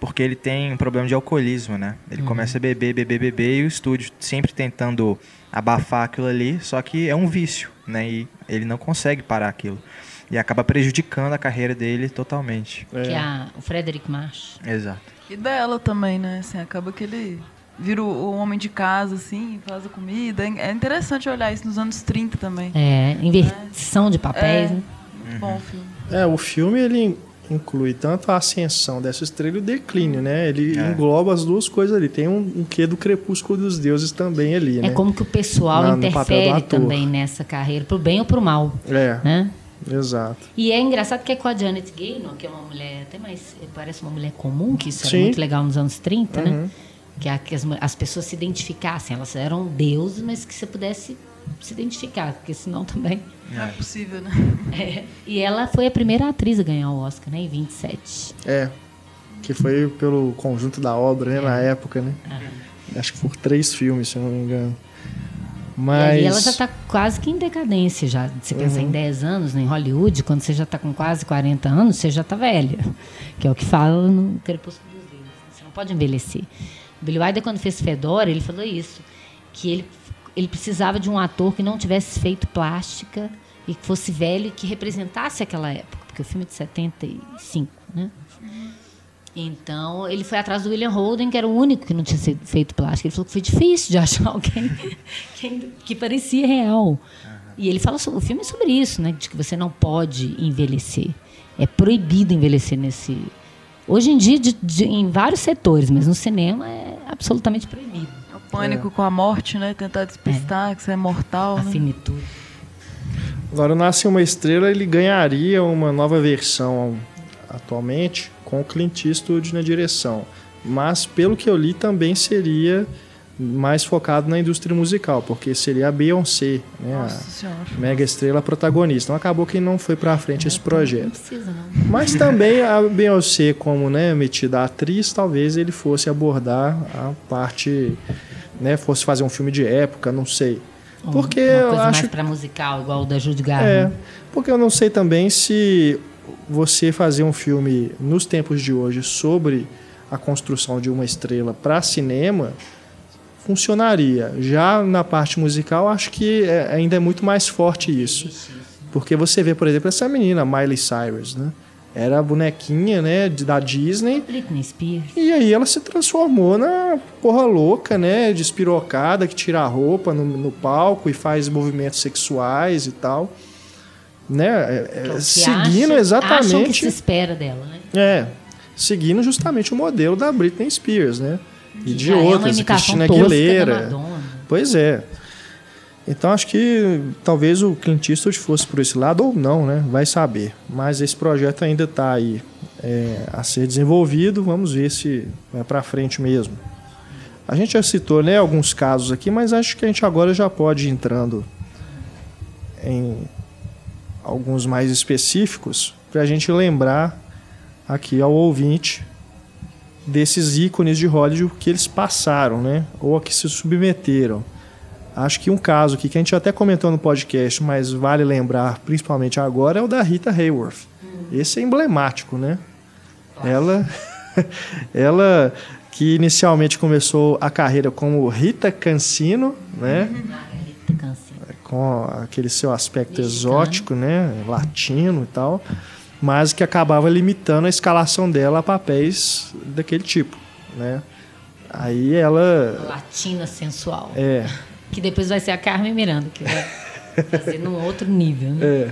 porque ele tem um problema de alcoolismo, né? Ele começa a beber, beber, beber e o estúdio sempre tentando abafar aquilo ali, só que é um vício, né? E ele não consegue parar aquilo. E acaba prejudicando a carreira dele totalmente. Que é a, o Frederick March. Exato. E dela também, né? Assim, acaba que ele vira o, homem de casa, assim, faz a comida. É interessante olhar isso nos anos 30 também. É, inversão de papéis. É. Né? Muito bom o filme. É, o filme ele inclui tanto a ascensão dessa estrela e o declínio, né? Ele É. engloba as duas coisas ali. Tem um, um quê do crepúsculo dos deuses também ali, É né? como que o pessoal Na- interfere também nessa carreira, pro bem ou pro mal. É, Né? Exato. E é engraçado que é com a Janet Gaynor, que é uma mulher até mais. parece uma mulher comum, que isso Sim. era muito legal nos anos 30, Uhum. né? Que, a- que as, as pessoas se identificassem, elas eram deuses, mas que você pudesse se identificar, porque senão também. Não é possível, né? É. E ela foi a primeira atriz a ganhar o Oscar, né? Em 27. É. Que foi pelo conjunto da obra, né? Na época, né? Acho que por três filmes, se eu não me engano. Mas. E aí ela já está quase que em decadência já. Se pensar em 10 anos né, em Hollywood, quando você já está com quase 40 anos, você já está velha. Que é o que fala no Crepúsculo dos Dedos. Você não pode envelhecer. O Billy Wilder, quando fez Fedora, ele falou isso. Que ele, ele precisava de um ator que não tivesse feito plástica e que fosse velho e que representasse aquela época. Porque o filme é de 75, né? Então, ele foi atrás do William Holden, que era o único que não tinha sido feito plástico. Ele falou que foi difícil de achar alguém que, que parecia real. E ele fala sobre, o filme é sobre isso, né? De que você não pode envelhecer. É proibido envelhecer nesse. Hoje em dia, de, de, em vários setores, mas no cinema é absolutamente proibido. O pânico com a morte, né? Tentar despistar que você é mortal. A né? finitude. Agora, Nasce uma Estrela, ele ganharia uma nova versão atualmente com o Clint Eastwood na direção. Mas, pelo que eu li, também seria mais focado na indústria musical, porque seria a Beyoncé, né, Nossa a mega estrela protagonista. Então acabou que não foi para frente esse Não projeto. precisa. Mas também a Beyoncé, como né, metida atriz, talvez ele fosse abordar a parte, né, fosse fazer um filme de época, não sei. Porque Uma eu coisa acho mais para musical, igual o da Judy é, Garland. porque eu não sei também se você fazer um filme nos tempos de hoje sobre a construção de uma estrela para cinema funcionaria. Já na parte musical, acho que é- ainda é muito mais forte isso. Porque você vê, por exemplo, essa menina, Miley Cyrus, né? Era a bonequinha, né, da Disney. Britney Spears. E aí ela se transformou na porra louca, né? Despirocada, que tira a roupa no, no palco e faz movimentos sexuais e tal. Né? É, é o é, que seguindo acha- Acham que exatamente. se espera dela, né? É, seguindo justamente o modelo da Britney Spears, né? E de Já é outras, imitação Cristina Aguilera. Pois é. Então acho que talvez o Clint Eastwood fosse por esse lado ou não, né? Vai saber. Mas esse projeto ainda está aí é, a ser desenvolvido. Vamos ver se vai para frente mesmo. A gente já citou né, alguns casos aqui, mas acho que a gente agora já pode ir entrando em alguns mais específicos para a gente lembrar aqui ao ouvinte desses ícones de Hollywood que eles passaram, né? Ou a que se submeteram. Acho que um caso aqui que a gente até comentou no podcast, mas vale lembrar principalmente agora é o da Rita Hayworth. Esse é emblemático, né? Ela, ela que inicialmente começou a carreira como Rita Cancino, né? Margarita Cancino. Com aquele seu aspecto exótico, né, latino e tal, mas que acabava limitando a escalação dela a papéis daquele tipo, né? Aí ela Latina sensual. é, Que depois vai ser a Carmen Miranda, que vai fazer num outro nível, né? é.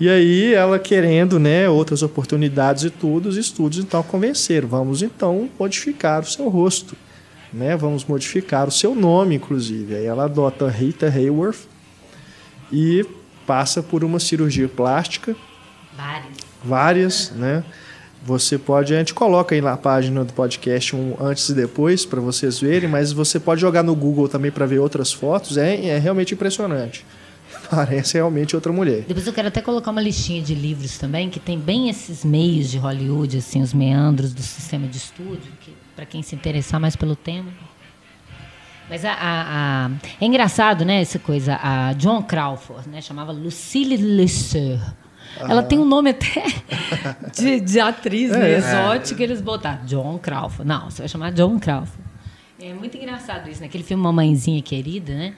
E aí ela querendo, né, outras oportunidades e tudo, os estúdios então convenceram, vamos então modificar o seu rosto, né? Vamos modificar o seu nome, inclusive. Aí ela adota Rita Hayworth e passa por uma cirurgia plástica Vários. várias, né? Você pode, a gente coloca aí na página do podcast um antes e depois para vocês verem, mas você pode jogar no Google também para ver outras fotos, é, é realmente impressionante. Parece realmente outra mulher. Depois eu quero até colocar uma listinha de livros também, que tem bem esses meios de Hollywood, assim, os meandros do sistema de estúdio, que para quem se interessar mais pelo tema. Mas a, a- a- é engraçado, né, essa coisa. A John Crawford, né, chamava Lucille Lesseur. Ela tem um nome até de, de atriz né, exótica, eles botaram John Crawford. Não, você vai chamar John Crawford. É muito engraçado isso, naquele filme Mamãezinha Querida, né?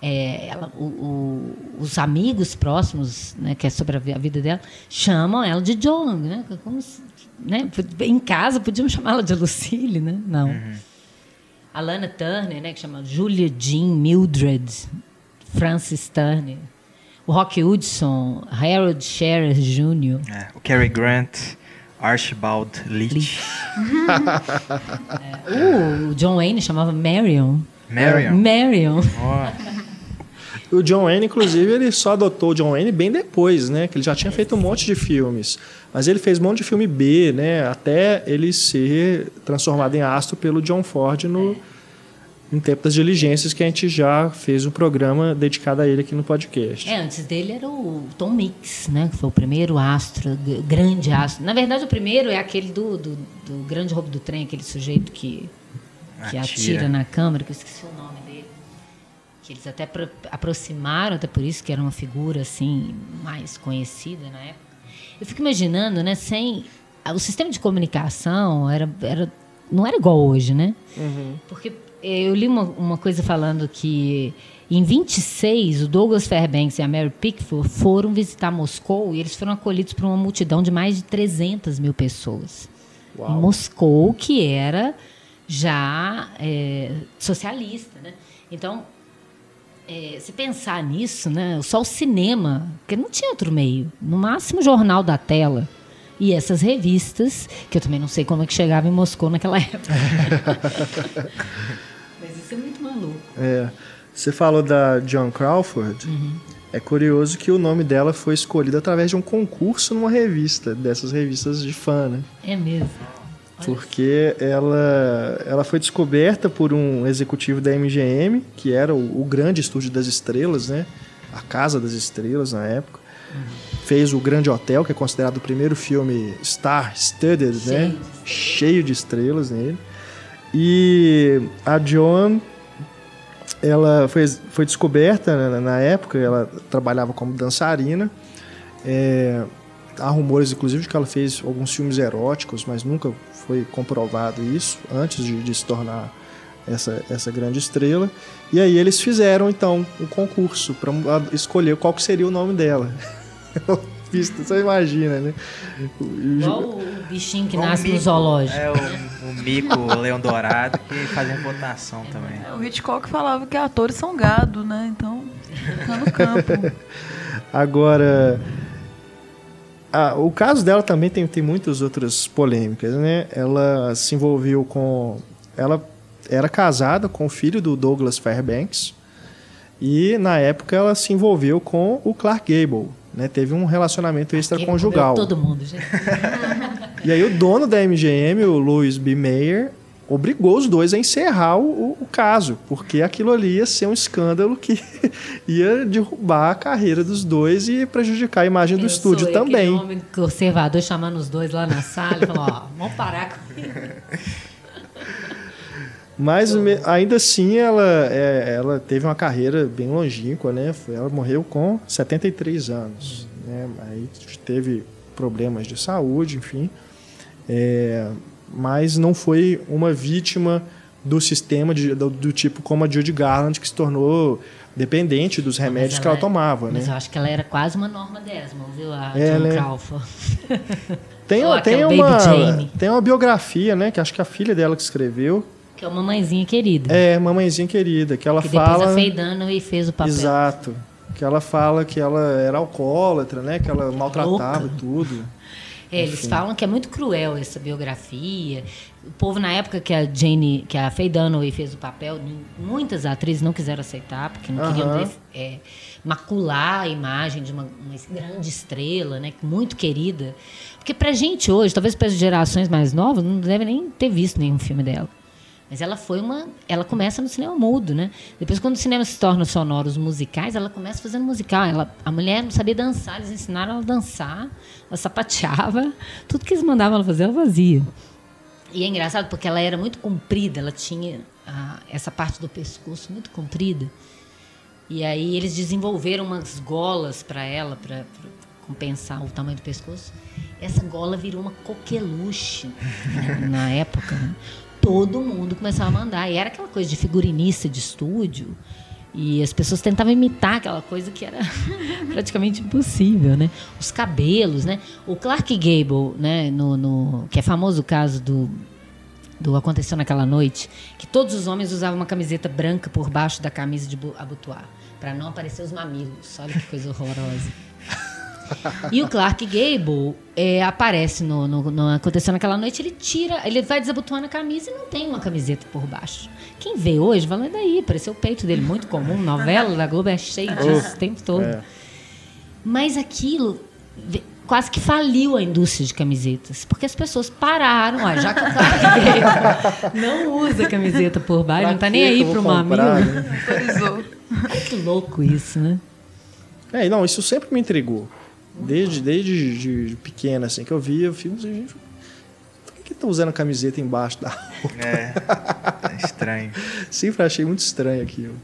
É, ela, o- o- os amigos próximos, né, que é sobre a vi- a vida dela, chamam ela de John, né? Como se- né? Em casa podíamos chamá-la de Lucille, né? Não. A Lana Turner, né, que chama Julia Jean Mildred, Francis Turner, o Rock Hudson, Harold Scherer Jr., É, o Cary Grant, Archibald Leach, Uh, o John Wayne chamava Marion. Marion. Marion. Ó, O John Wayne, inclusive, ele só adotou o John Wayne bem depois, né? Que ele já tinha feito um monte de filmes. Mas ele fez um monte de filme B, né? Até ele ser transformado em astro pelo John Ford no, em tempo das diligências que a gente já fez um programa dedicado a ele aqui no podcast. É, antes dele era o Tom Mix, né? Que foi o primeiro astro, grande astro. Na verdade, o primeiro é aquele do, do, do grande roubo do trem, aquele sujeito que, que atira. atira na câmera, que eu esqueci o nome. Que eles até pro, aproximaram, até por isso que era uma figura assim mais conhecida na época. Eu fico imaginando, né? Sem o sistema de comunicação era, era não era igual hoje, né? Uhum. Porque eu li uma, uma coisa falando que em 26, o Douglas Fairbanks e a Mary Pickford foram visitar Moscou e eles foram acolhidos por uma multidão de mais de 300 mil pessoas. Uau. Em Moscou, que era já é, socialista. Né? Então, é, se pensar nisso, né, só o cinema, porque não tinha outro meio, no máximo jornal da tela. E essas revistas, que eu também não sei como é que chegava em Moscou naquela época. Isso é muito maluco. É. Você falou da John Crawford. Uhum. É curioso que o nome dela foi escolhido através de um concurso numa revista, dessas revistas de fã, né? É mesmo. Porque ela, ela foi descoberta por um executivo da MGM, que era o, o grande estúdio das estrelas, né? A Casa das Estrelas na época. Uhum. Fez o Grande Hotel, que é considerado o primeiro filme star-studded, né? Cheio de estrelas nele. E a Joan, ela foi, foi descoberta na, na época, ela trabalhava como dançarina. É, há rumores, inclusive, de que ela fez alguns filmes eróticos, mas nunca foi comprovado isso antes de, de se tornar essa, essa grande estrela. E aí eles fizeram, então, um concurso para escolher qual que seria o nome dela. pista, você imagina, né? Igual o bichinho que nasce mico, no zoológico. É, o, o mico, o leão dourado, que fazem votação também. É, o Hitchcock falava que atores são gado, né? Então, tá no campo. Agora, ah, o caso dela também tem, tem muitas outras polêmicas, né? Ela se envolveu com... Ela era casada com o filho do Douglas Fairbanks e, na época, ela se envolveu com o Clark Gable, né, teve um relacionamento extraconjugal. Todo mundo, gente. e aí o dono da MGM, o Louis B. Mayer, obrigou os dois a encerrar o, o, caso, porque aquilo ali ia ser um escândalo que ia derrubar a carreira dos dois e prejudicar a imagem do estúdio sou também. Um homem conservador chamando os dois lá na sala e falou: ó, vamos parar com isso. Mas ainda assim ela, é, ela teve uma carreira bem longínqua, né? Ela morreu com 73 anos. Né? Aí teve problemas de saúde, enfim. É, mas não foi uma vítima do sistema de, do, do, tipo como a Judy Garland, que se tornou dependente dos remédios que ela é, tomava. Mas né? eu acho que ela era quase uma Norma Desmond, viu? A é, John né? Crawford. Tem, tem, uma, tem uma biografia, né? Que acho que a filha dela que escreveu, que é uma mãezinha querida. É, mamãezinha querida, que ela que fala. Depois a Faye e fez o papel. Exato. Que ela fala que ela era alcoólatra, né? Que ela maltratava Louca. tudo. É, eles falam que é muito cruel essa biografia. O povo, na época que a Jane, que a Faye Dunaway fez o papel, muitas atrizes não quiseram aceitar, porque não queriam é, macular a imagem de uma, uma, grande estrela, né? Muito querida. Porque pra gente hoje, talvez para as gerações mais novas, não devem nem ter visto nenhum filme dela. Mas ela foi uma. Ela começa no cinema mudo, né? Depois, quando o cinema se torna sonoros musicais, ela começa fazendo musical. Ela, a mulher não sabia dançar, eles ensinaram ela a dançar, ela sapateava, tudo que eles mandavam ela fazer, ela fazia. E é engraçado porque ela era muito comprida, ela tinha a, essa parte do pescoço muito comprida. E aí eles desenvolveram umas golas para ela, para compensar o tamanho do pescoço. Essa gola virou uma coqueluche né, na época. Né? Todo mundo começava a mandar. E era aquela coisa de figurinista de estúdio. E as pessoas tentavam imitar aquela coisa que era praticamente impossível, né? Os cabelos, né? O Clark Gable, né? No, no, que é famoso o caso do, do Aconteceu Naquela Noite, que todos os homens usavam uma camiseta branca por baixo da camisa de abotoar, para não aparecer os mamilos. Olha que coisa horrorosa. E o Clark Gable é, aparece no, no, no Aconteceu naquela noite, ele tira, ele vai desabotoando a camisa e não tem uma camiseta por baixo. Quem vê hoje, fala, daí, apareceu o peito dele, muito comum, novela da Globo é cheio disso o tempo todo. É. Mas aquilo, quase que faliu a indústria de camisetas. Porque as pessoas pararam. Ó, já que o cara não usa camiseta por baixo, Pra não tá nem aí comprar, né? Autorizou. Olha que louco isso, né? É, não, isso sempre me intrigou. Desde, desde de, de pequena, assim, que eu via filmes e gente. Por que, que tá usando camiseta embaixo da roupa? É, é estranho. Sempre achei muito estranho aquilo.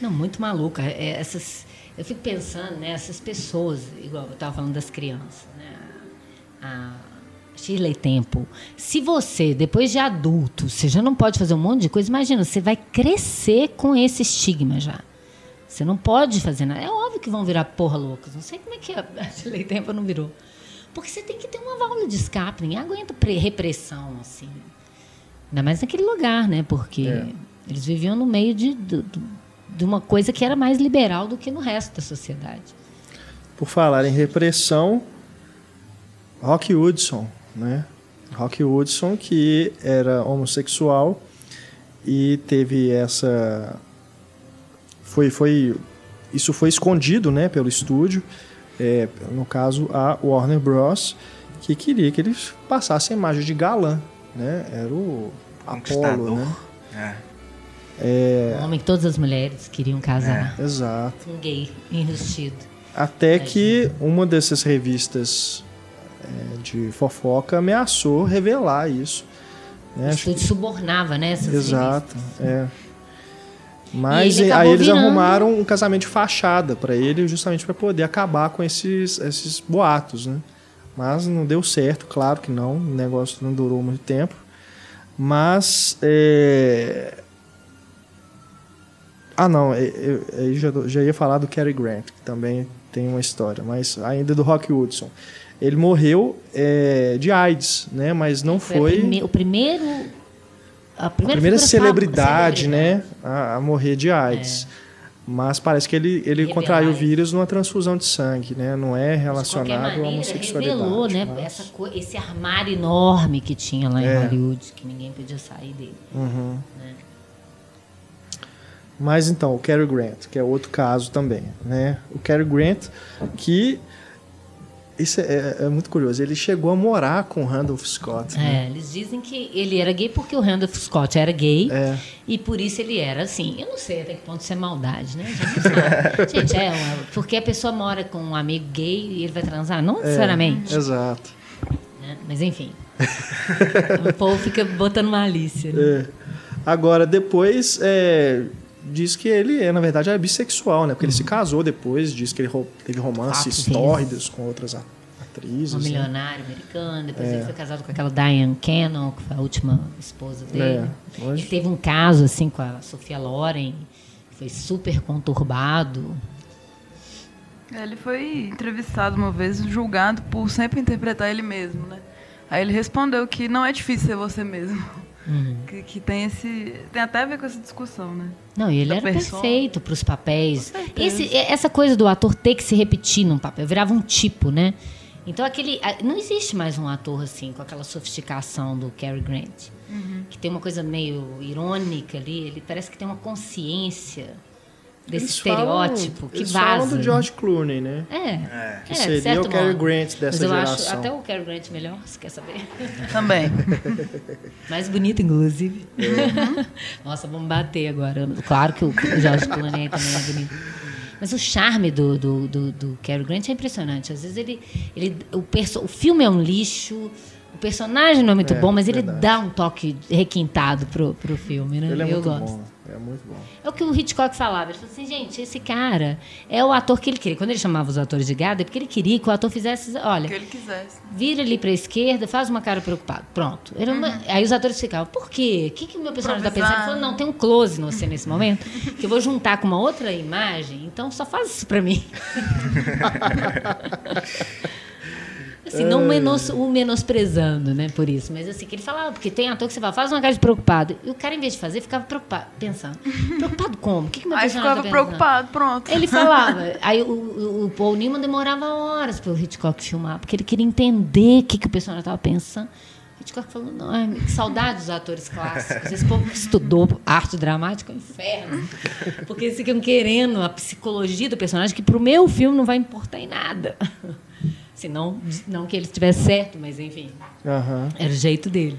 Não, muito maluca. É, essas, eu fico pensando, né, essas pessoas, igual eu estava falando das crianças, né? A Shirley Temple. Se você, depois de adulto, você já não pode fazer um monte de coisa, imagina, você vai crescer com esse estigma já. Você não pode fazer nada. É óbvio que vão virar porra loucas. Não sei como é que a Temple não virou. Porque você tem que ter uma válvula de escape. Ninguém aguenta pre- repressão, assim. Ainda mais naquele lugar, né? Porque É. eles viviam no meio de, do- de uma coisa que era mais liberal do que no resto da sociedade. Por falar em repressão, Rock Hudson, né? Rock Hudson, que era homossexual e teve essa. Foi, foi, isso foi escondido né, pelo estúdio, é, no caso a Warner Bros., que queria que ele passasse a imagem de galã. Né? Era o Apolo, Conquistador. né? É. Um homem que todas as mulheres queriam casar. Exato. Um gay enrustido. Até que uma dessas revistas é, de fofoca ameaçou revelar isso. Né? O estúdio subornava, né? Essas que- Exato, revistas. é. Mas ele aí eles virando- arrumaram um casamento de fachada para ele, justamente para poder acabar com esses, esses boatos, né? Mas não deu certo, claro que não. O negócio não durou muito tempo. Mas é, ah, não, eu, eu- eu já, já ia falar do Cary Grant, que também tem uma história, mas ainda do Rock Hudson. Ele morreu é, de AIDS, né? Mas não Foi, foi, prime- o primeiro. A a primeira, primeira figura celebridade, fam- né? A, a morrer de AIDS. Mas parece que ele, ele Revelar contraiu o vírus numa transfusão de sangue, né? Não é relacionado à homossexualidade. revelou, né? mas- Essa esse armário enorme que tinha lá em É. Hollywood, que ninguém podia sair dele. Uhum. né? Mas então, o Cary Grant, que é outro caso também, né? O Cary Grant, que isso é, é muito curioso. Ele chegou a morar com o Randolph Scott. né? É, eles dizem que ele era gay porque o Randolph Scott era gay É. e por isso ele era assim. Eu não sei até que ponto isso é maldade, né? Gente. Gente, é, uma- porque a pessoa mora com um amigo gay e ele vai transar? Não necessariamente. Exato. né? Mas enfim. o povo fica botando malícia. Né? É. Agora, depois, é, diz que ele, é, na verdade, é bissexual, né? Porque ele se casou depois, diz que ele ro- teve romances Quatro tórridos com outras atrizes. Um né? milionário americano, depois É. ele foi casado com aquela Diane Cannon, que foi a última esposa dele. É, hoje- Ele teve um caso assim com a Sofia Loren, que foi super conturbado. É, Ele foi entrevistado uma vez, julgado por sempre interpretar ele mesmo, né? Aí ele respondeu que não é difícil ser você mesmo. Uhum. Que, que tem esse. Tem até a ver com essa discussão, né? Não, e ele Da era persona. perfeito para os papéis. Esse- essa coisa do ator ter que se repetir num papel, virava um tipo, né? Então aquele. Não existe mais um ator assim, com aquela sofisticação do Cary Grant. Uhum. Que tem uma coisa meio irônica ali, ele parece que tem uma consciência desse Eles falam- estaterótipo que eles vaza. falam do George Clooney, né? É. É. Que é, seria certo o Cary. Grant dessa Mas eu acho geração. até o Cary Grant melhor, você quer saber? Também. Mais bonito, inclusive. Nossa, vamos bater agora. Claro que o George Clooney também é bonito. Mas o charme do, do, do, do Cary Grant é impressionante. Às vezes ele. ele o, perso o filme é um lixo, o personagem não é muito É, bom, mas ele verdade. dá um toque requintado pro, pro filme, né? Ele é Eu muito gosto. bom. É muito bom. É o que o Hitchcock falava. Ele falou assim, gente, esse cara é o ator que ele queria. Quando ele chamava os atores de gado, é porque ele queria que o ator fizesse. Olha, O que ele quisesse. vira ali para a esquerda, faz uma cara preocupada. Pronto. Era uma- Aí os atores ficavam, por quê? O que, que o meu personagem está pensando? Ele falou, não, tem um close no você nesse momento, que eu vou juntar com uma outra imagem, então só faz isso para mim. assim, não menos, o menosprezando, né, por isso. Mas assim, que ele falava, porque tem ator que você fala, faz uma cara de preocupado. E o cara, em vez de fazer, ficava preocupado, pensando. Preocupado como? O que, que meu Aí ficava tá preocupado, pronto. Ele falava. Aí o, o, o Paul Newman demorava horas para o Hitchcock filmar, porque ele queria entender o que, que o personagem estava pensando. O Hitchcock falou, não, que saudade dos atores clássicos. Esse povo que estudou arte dramática é um inferno. Porque eles ficam querendo a psicologia do personagem, que para o meu filme não vai importar em nada. Se não, não que ele estivesse certo, mas enfim. Aham. Era o jeito dele.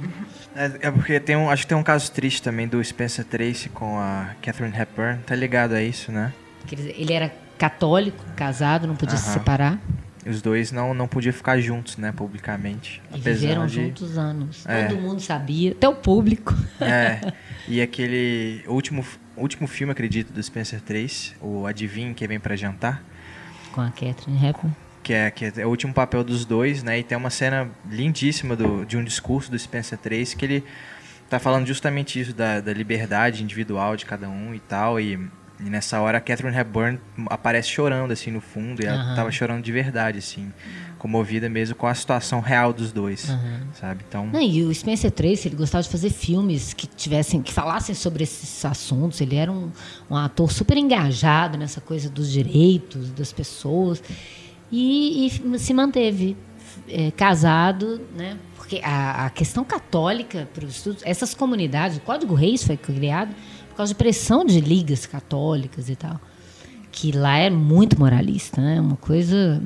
É, é porque tem um, acho que tem um caso triste também do Spencer Tracy com a Catherine Hepburn. Tá ligado a isso, né? Que Ele era católico, casado, não podia se Aham. separar. Os dois não, não podiam ficar juntos, né, publicamente. E viveram de... juntos anos. É. Todo mundo sabia, até o público. É. E aquele último, último filme, acredito, do Spencer Tracy, o Adivinhe Quem Vem Pra Jantar, Com a Catherine Hepburn. Que é, que é o último papel dos dois, né? E tem uma cena lindíssima do, de um discurso do Spencer Tracy que ele tá falando justamente isso, da, da liberdade individual de cada um e tal. E, e nessa hora a Catherine Hepburn aparece chorando, assim, no fundo. E ela Aham. tava chorando de verdade, assim. Comovida mesmo com a situação real dos dois, Aham. sabe? Então... Não, e o Spencer Tracy, ele gostava de fazer filmes que tivessem, que falassem sobre esses assuntos. Ele era um, um ator super engajado nessa coisa dos direitos das pessoas e, e se manteve é, casado, né? Porque a, a questão católica para os estudos, essas comunidades, o Código Reis foi criado por causa de pressão de ligas católicas e tal, que lá é muito moralista, né? Uma coisa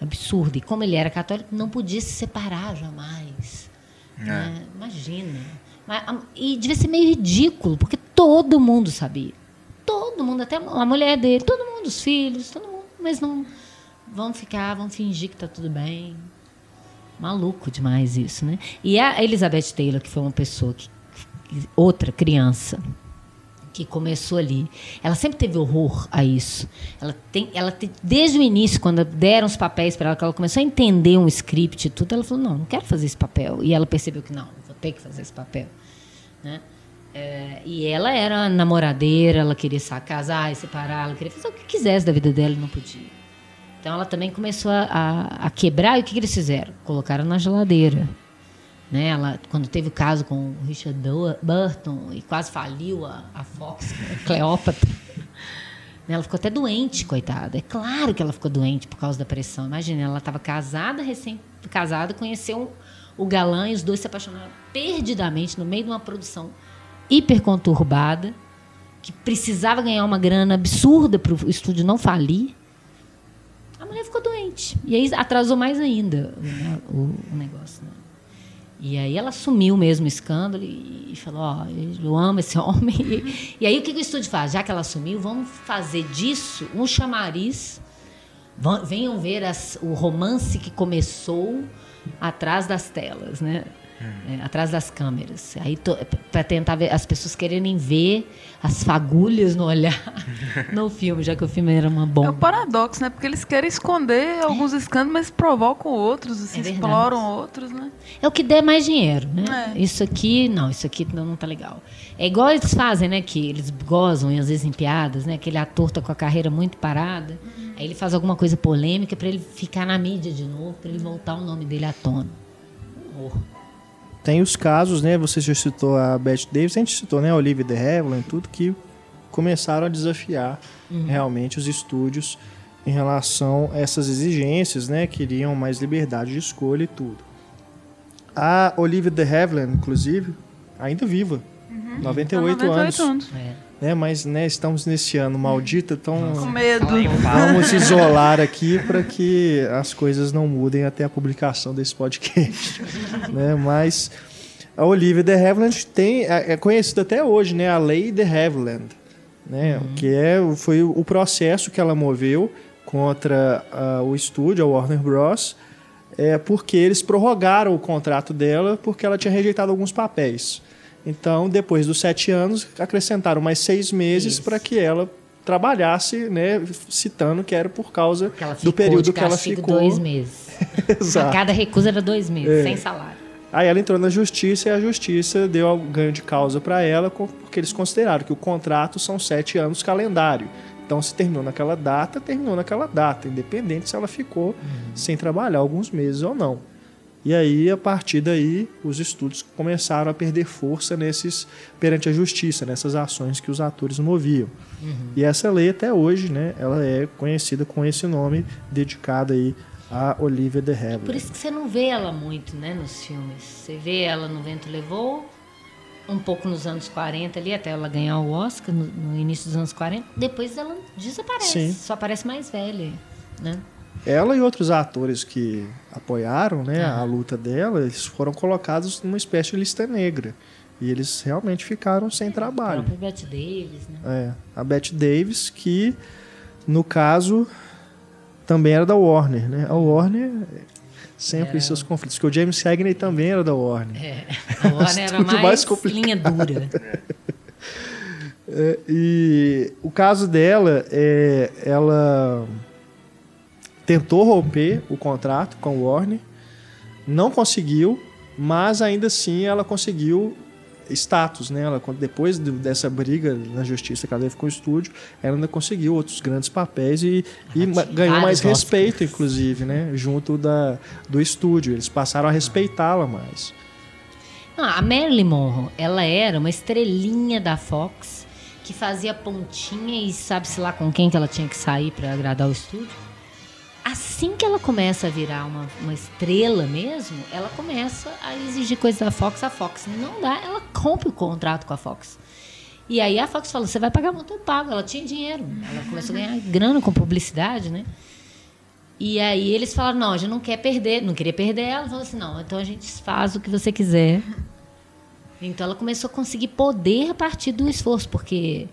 absurda. E como ele era católico, não podia se separar jamais. né? Imagina. E devia ser meio ridículo, porque todo mundo sabia. Todo mundo, até a mulher dele, todo mundo, os filhos, todo mundo. Mas não vão ficar, vão fingir que está tudo bem. Maluco demais isso, né? E a Elizabeth Taylor, que foi uma pessoa que, outra criança que começou ali. Ela sempre teve horror a isso. Ela tem, ela te- desde o início, quando deram os papéis para ela, que ela começou a entender um script e tudo, ela falou: não, não quero fazer esse papel. E ela percebeu que não, vou ter que fazer esse papel, né? É, e ela era namoradeira, ela queria sa- casar e separar, ela queria fazer o que quisesse da vida dela e não podia. Então ela também começou a, a- a quebrar. E o que, que eles fizeram? Colocaram na geladeira. Né? Ela, quando teve o caso com o Richard Burton e quase faliu a, a Fox, a Cleópatra, né? ela ficou até doente, coitada. É claro que ela ficou doente por causa da pressão. Imagina, ela estava casada, recém-casada, conheceu o galã e os dois se apaixonaram perdidamente no meio de uma produção hiper conturbada, que precisava ganhar uma grana absurda para o estúdio não falir. A mulher ficou doente. E aí atrasou mais ainda né, o, o negócio. Né? E aí ela assumiu mesmo o escândalo e, e falou, ó, eu amo esse homem. E, e aí o que, que o estúdio faz? Já que ela assumiu, vamos fazer disso um chamariz. Venham ver as- o romance que começou atrás das telas, né? É, atrás das câmeras. Aí para tentar ver as pessoas quererem ver as fagulhas no olhar no filme, já que o filme era uma É o bomba. paradoxo, né? Porque eles querem esconder alguns escândalos, mas provocam outros, assim, É exploram outros, né? É o que der mais dinheiro, né? É. Isso aqui, não, isso aqui não, não tá legal. É igual eles fazem, né? Que eles gozam, e às vezes em piadas, né? Aquele ator tá com a carreira muito parada. Aí ele faz alguma coisa polêmica para ele ficar na mídia de novo, para ele voltar o nome dele à tona. Horror. Tem os casos, né? Você já citou a Bette Davis, a gente citou, né? A Olivia de Havilland, tudo que começaram a desafiar realmente os estúdios em relação a essas exigências, né? Queriam mais liberdade de escolha e tudo. A Olivia de Havilland, inclusive, ainda viva. 98, Tá 98 anos. anos. É. Né? Mas né, estamos nesse ano maldito, então Com medo. vamos isolar aqui para que as coisas não mudem até a publicação desse podcast. né? Mas a Olivia de Havilland tem, é é conhecida até hoje, né? A Lei de Havilland, né? Que é, foi o processo que ela moveu contra ah, o estúdio, a Warner Bros., é porque eles prorrogaram o contrato dela porque ela tinha rejeitado alguns papéis. Então, depois dos sete anos, acrescentaram mais seis meses para que ela trabalhasse, né, citando que era por causa do período que ela ficou. dois meses. Exato. Cada recusa era dois meses, É. sem salário. Aí ela entrou na justiça e a justiça deu ganho de causa para ela, porque eles consideraram que o contrato são sete anos calendário. Então, se terminou naquela data, terminou naquela data, independente se ela ficou sem trabalhar alguns meses ou não. E aí, a partir daí, os estúdios começaram a perder força nesses perante a justiça, nessas ações que os atores moviam. E essa lei até hoje, né, ela é conhecida com esse nome dedicado aí a Olivia de Havilland. Por isso que você não vê ela muito, né, nos filmes. Você vê ela no Vento Levou, um pouco nos anos 40 ali, até ela ganhar o Oscar, no, no início dos anos 40. Depois ela desaparece. Sim. Só aparece mais velha, né? Ela e outros atores que apoiaram né, a luta dela, eles foram colocados numa espécie de lista negra. E eles realmente ficaram sem trabalho. A Bette Davis, né? É, a Bette Davis, que no caso também era da Warner, né? A Warner sempre Era. seus conflitos, porque o James Cagney também era da Warner. É, a Warner era mais, mais complicado. linha dura. É, e o caso dela é ela tentou romper o contrato com o Warner, não conseguiu, mas ainda assim ela conseguiu status, né? Ela, depois dessa briga na justiça que ela teve com o estúdio, ela ainda conseguiu outros grandes papéis e, e ganhou mais respeito, Oscars. inclusive, né? Junto da, do estúdio. Eles passaram a respeitá-la mais. A Marilyn Monroe, ela era uma estrelinha da Fox que fazia pontinha e sabe-se lá com quem que ela tinha que sair para agradar o estúdio. Assim que ela começa a virar uma, uma estrela mesmo, ela começa a exigir coisas da Fox. A Fox não dá, ela rompe o contrato com a Fox. E aí a Fox falou: você vai pagar muito eu pago. Ela tinha dinheiro. Ela começou a ganhar grana com publicidade, né? E aí eles falaram: não, a gente não quer perder, não queria perder ela. Falou assim: não, então a gente faz o que você quiser. Então ela começou a conseguir poder a partir do esforço, porque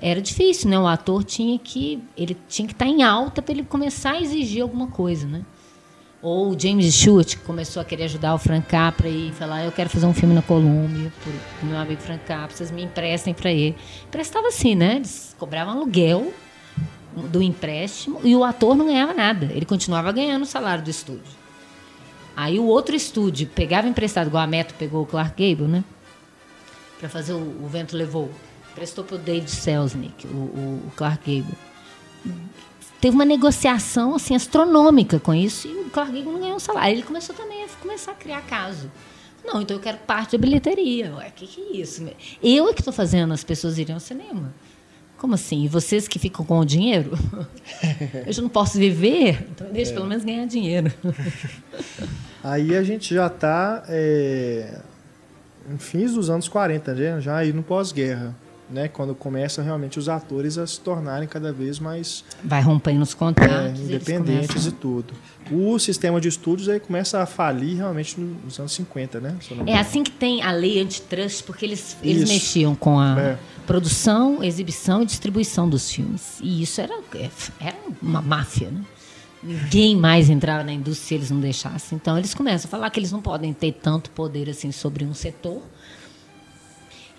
era difícil, né? O ator tinha que ele tinha que estar em alta para ele começar a exigir alguma coisa, né? Ou o James Stewart que começou a querer ajudar o Frank Capra e falar: eu quero fazer um filme na Colômbia pro meu amigo Frank Capra, vocês me emprestem para ele. Prestava assim, né? Eles cobravam aluguel do empréstimo e o ator não ganhava nada. Ele continuava ganhando o salário do estúdio. Aí o outro estúdio pegava emprestado, igual a Meto pegou o Clark Gable, né? Pra fazer o, o Vento Levou. Prestou pro David Selznick, o, o- o Clark Gable. Teve uma negociação assim astronômica com isso e o Clark Gable não ganhou um salário. Ele começou também a começar a criar caso. Não, então eu quero parte da bilheteria. Ué, o que, que é isso? Eu é que estou fazendo as pessoas irem ao cinema. Como assim? E vocês que ficam com o dinheiro? eu já não posso viver? Então deixa pelo menos ganhar dinheiro. Aí a gente já está em fins dos anos 40, né? já aí no pós-guerra, né? Quando começam realmente os atores a se tornarem cada vez mais Vai rompendo os é, contratos. eles independentes e tudo. O sistema de estúdios aí começa a falir realmente nos anos 50, né? É assim que tem a lei antitrust, porque eles, eles Isso. mexiam com a É. produção, exibição e distribuição dos filmes. E isso era, é, era uma máfia, né? Ninguém mais entrava na indústria se eles não deixassem. Então eles começam a falar que eles não podem ter tanto poder assim sobre um setor.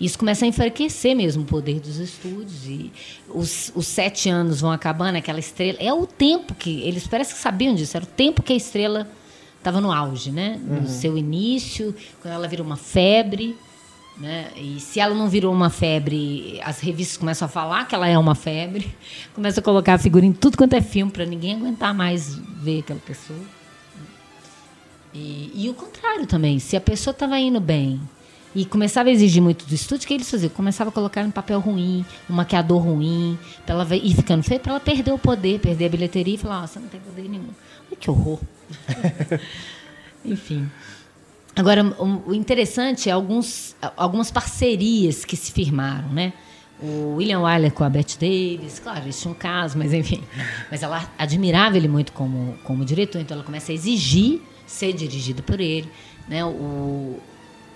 Isso começa a enfraquecer mesmo o poder dos estúdios. E os, os sete anos vão acabando, aquela estrela. É o tempo que. Eles parecem que sabiam disso, era o tempo que a estrela estava no auge, né? No seu início, quando ela virou uma febre. Né? E se ela não virou uma febre, as revistas começam a falar que ela é uma febre, começam a colocar a figura em tudo quanto é filme para ninguém aguentar mais ver aquela pessoa. E, e o contrário também, se a pessoa estava indo bem e começava a exigir muito do estúdio, o que eles faziam? Começava a colocar um papel ruim, um maquiador ruim, para ela ir ficando feia, para ela perder o poder, perder a bilheteria e falar: "Ó, você não tem poder nenhum. Ai, que horror. Enfim. Agora, o o interessante é alguns, algumas parcerias que se firmaram, né? O William Wyler com a Bette Davis, claro, eles tinham um caso, mas enfim. Mas ela admirava ele muito como, como diretor, então ela começa a exigir ser dirigida por ele. Né? O,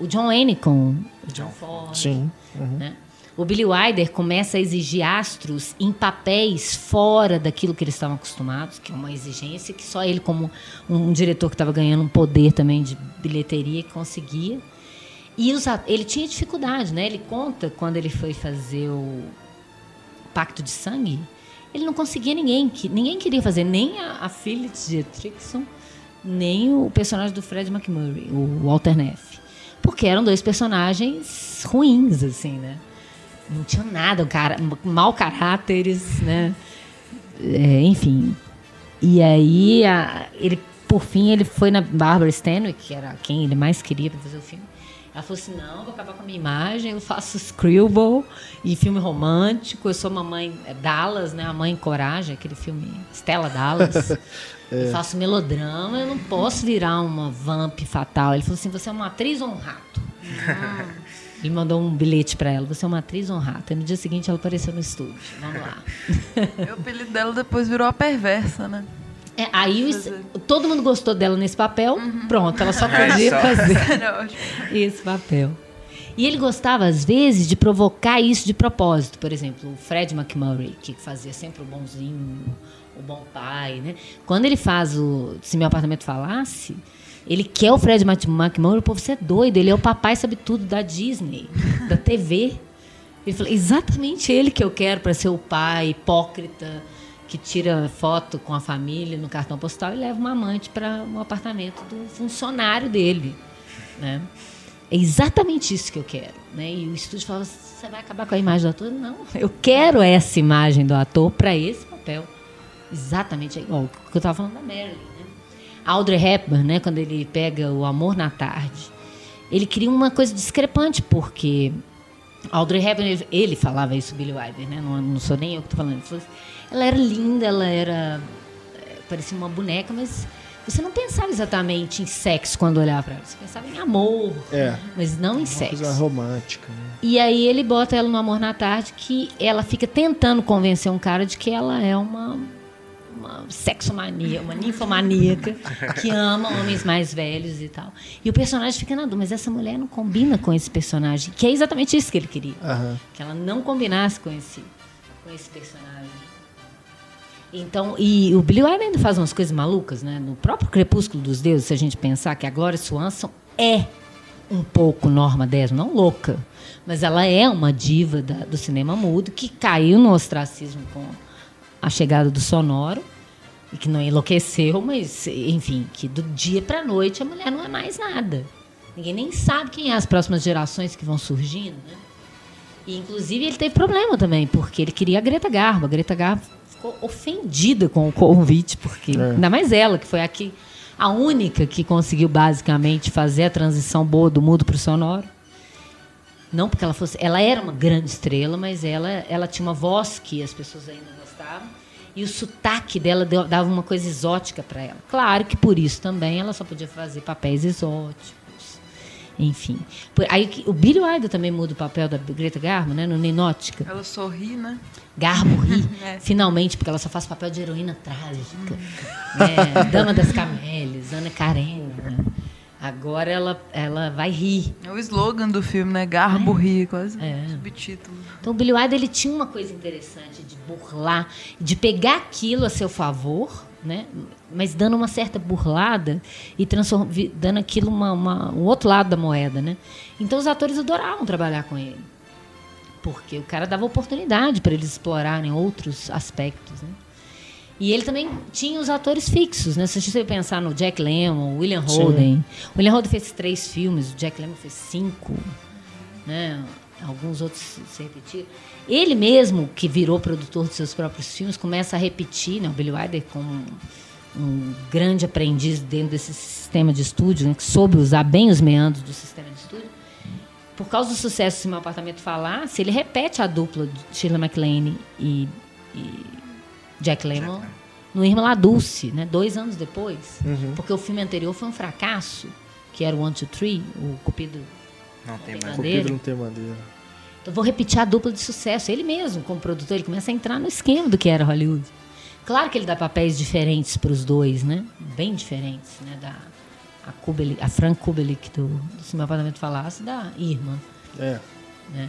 o John com o John Ford. Sim. né? O Billy Wilder começa a exigir astros em papéis fora daquilo que eles estavam acostumados, que é uma exigência que só ele, como um diretor que estava ganhando um poder também de bilheteria, conseguia. E os ele tinha dificuldade, né? Ele conta quando ele foi fazer o Pacto de Sangue, ele não conseguia ninguém, que ninguém queria fazer, nem a, a Phyllis Dietrichson, nem o personagem do Fred McMurray, o Walter Neff. Porque eram dois personagens ruins, assim, né? Não tinham nada, cara, mau caráteres, né? É, enfim. E aí, a- ele, por fim, ele foi na Barbara Stanwyck, que era quem ele mais queria para fazer o filme. Ela falou assim: não, vou acabar com a minha imagem, eu faço Screwball e filme romântico. Eu sou mamãe é, Dallas, né? A mãe Coragem, aquele filme Stella Dallas. Eu faço melodrama, eu não posso virar uma vamp fatal. Ele falou assim: você é uma atriz ou um rato? Ele mandou um bilhete para ela: você é uma atriz ou um rato? E no dia seguinte ela apareceu no estúdio. Vamos lá. E o apelido dela depois virou a perversa, né? É, aí o- todo mundo gostou dela nesse papel, pronto, ela só É, podia só. fazer esse papel. E ele gostava, às vezes, de provocar isso de propósito. Por exemplo, o Fred McMurray, que fazia sempre o bonzinho, o bom pai, né? Quando ele faz o Se Meu Apartamento Falasse, ele quer o Fred McMurray, pô, você é doido, ele é o papai sabe tudo da Disney, da TV. Ele falou, exatamente ele que eu quero para ser o pai hipócrita, que tira foto com a família no cartão postal e leva uma amante para um apartamento do funcionário dele, né? É exatamente isso que eu quero, né? E o estúdio fala, você vai acabar com a imagem do ator? Não, eu quero essa imagem do ator para esse papel. Exatamente igual o que eu estava falando da Marilyn, né? Audrey Hepburn, né, quando ele pega o Amor na Tarde, ele cria uma coisa discrepante, porque Audrey Hepburn, ele, falava isso, Billy Wilder, né? Não, não sou nem eu que estou falando. Assim, ela era linda, ela era é, parecia uma boneca, mas você não pensava exatamente em sexo quando olhava para ela. Você pensava em amor, É. mas não em Uma sexo. coisa romântica, né? E aí ele bota ela no Amor na Tarde, que ela fica tentando convencer um cara de que ela é uma, uma sexomania, uma ninfomaníaca, que ama homens mais velhos e tal. E o personagem fica na dúvida, mas essa mulher não combina com esse personagem, que é exatamente isso que ele queria. Aham. Que ela não combinasse com esse, com esse personagem. Então, e o Billy Wilder ainda faz umas coisas malucas, né? No próprio Crepúsculo dos Deuses, se a gente pensar que a Gloria Swanson é um pouco Norma Desmond, não louca, mas ela é uma diva da- do cinema mudo que caiu no ostracismo com a chegada do sonoro e que não enlouqueceu, mas enfim, que do dia para noite a mulher não é mais nada. Ninguém nem sabe quem é as próximas gerações que vão surgindo, né? E, inclusive, ele teve problema também, porque ele queria a Greta Garbo. A Greta Garbo ficou ofendida com o convite, porque É. ainda mais ela, que foi aqui a única que conseguiu basicamente fazer a transição boa do mudo para o sonoro. Não porque ela fosse. Ela era uma grande estrela, mas ela, ela tinha uma voz que as pessoas ainda gostavam. E o sotaque dela dava uma coisa exótica para ela. Claro que por isso também ela só podia fazer papéis exóticos. Enfim. Por- aí o Billy Wilder também muda o papel da Greta Garbo, né? No Ninótica. Ela sorri, né? Garbo ri, É. finalmente, porque ela só faz papel de heroína trágica. né? Dama das Camélias, Ana Karenina. Agora ela, ela vai rir. É o slogan do filme, né? Garbo ri, quase É. subtítulo. Então o Billy Wilder ele tinha uma coisa interessante de burlar, de pegar aquilo a seu favor, né? Mas dando uma certa burlada e dando aquilo uma, uma- um outro lado da moeda, né? Então os atores adoravam trabalhar com ele, porque o cara dava oportunidade para eles explorarem outros aspectos, né? E ele também tinha os atores fixos, né? Se você pensar no Jack Lemmon, William Sim. Holden. O William Holden fez três filmes, o Jack Lemmon fez cinco né? Alguns outros se repetiram. Ele mesmo, que virou produtor dos seus próprios filmes, começa a repetir, né? O Billy Wilder como um, grande aprendiz dentro desse sistema de estúdio, né? que soube usar bem os meandros do sistema de estúdio. Por causa do sucesso Se Meu Apartamento Falasse, ele repete a dupla de Shirley MacLaine e, e Jack Lemmon no Irmã La Dulce, né? dois anos depois. Uhum. Porque o filme anterior foi um fracasso, que era o One, Two, Three, o Cupido Não tem. Madeira. Cupido não tem madeira. então vou repetir a dupla de sucesso. Ele mesmo, como produtor, ele começa a entrar no esquema do que era Hollywood. Claro que ele dá papéis diferentes para os dois, né? Bem diferentes, né? Da a, Kubelik, a Frank Kubelik do, do Se Meu Apartamento Falasse da Irma, É. né?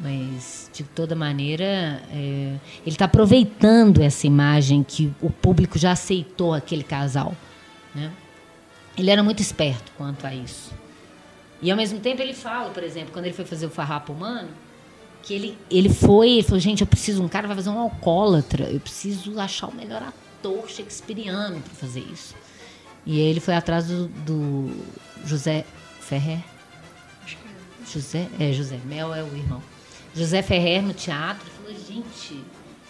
Mas, de toda maneira, é, ele está aproveitando essa imagem que o público já aceitou aquele casal, né? Ele era muito esperto quanto a isso. E ao mesmo tempo ele fala, por exemplo, quando ele foi fazer o Farrapo Humano, que ele, ele foi, ele falou, gente, eu preciso, um cara vai fazer um alcoólatra, eu preciso achar o melhor ator shakespeariano para fazer isso. E aí ele foi atrás do, do José Ferrer. José, é José, Mel é o irmão. José Ferrer no teatro, falou, gente,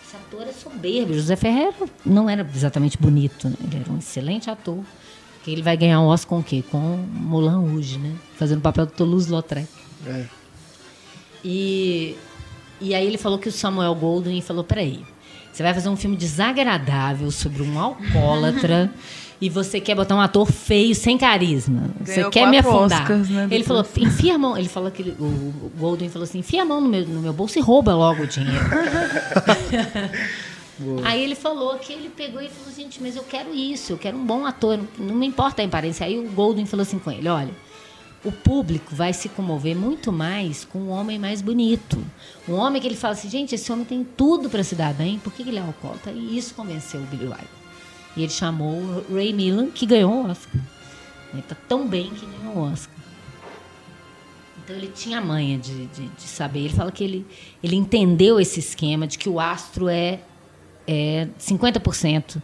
esse ator é soberbo. José Ferrer não era exatamente bonito, né? ele era um excelente ator. Que ele vai ganhar um Oscar com o quê? Com Moulin Rouge, né? Fazendo o papel do Toulouse-Lautrec. É. E, e aí ele falou que o Samuel Goldwyn falou, peraí, você vai fazer um filme desagradável sobre um alcoólatra e você quer botar um ator feio, sem carisma. Você Ganhou quer me afundar. Oscars, né, ele falou, enfia a mão. Ele falou que ele- o o Goldwyn falou assim, enfia a mão no meu, no meu bolso e rouba logo o dinheiro. Aí ele falou que ele pegou e falou, gente, mas eu quero isso, eu quero um bom ator, não, não me importa a aparência. Aí o Golden falou assim com ele, olha, o público vai se comover muito mais com um homem mais bonito. Um homem que ele fala assim, gente, esse homem tem tudo para se dar bem, por que que ele é alcoólatra? E isso convenceu o Billy Wilder. E ele chamou o Ray Milland, que ganhou o Oscar. Ele tá tão bem que ganhou o Oscar. Então ele tinha a manha de, de, de saber. Ele fala que ele, ele entendeu esse esquema de que o astro é, é 50%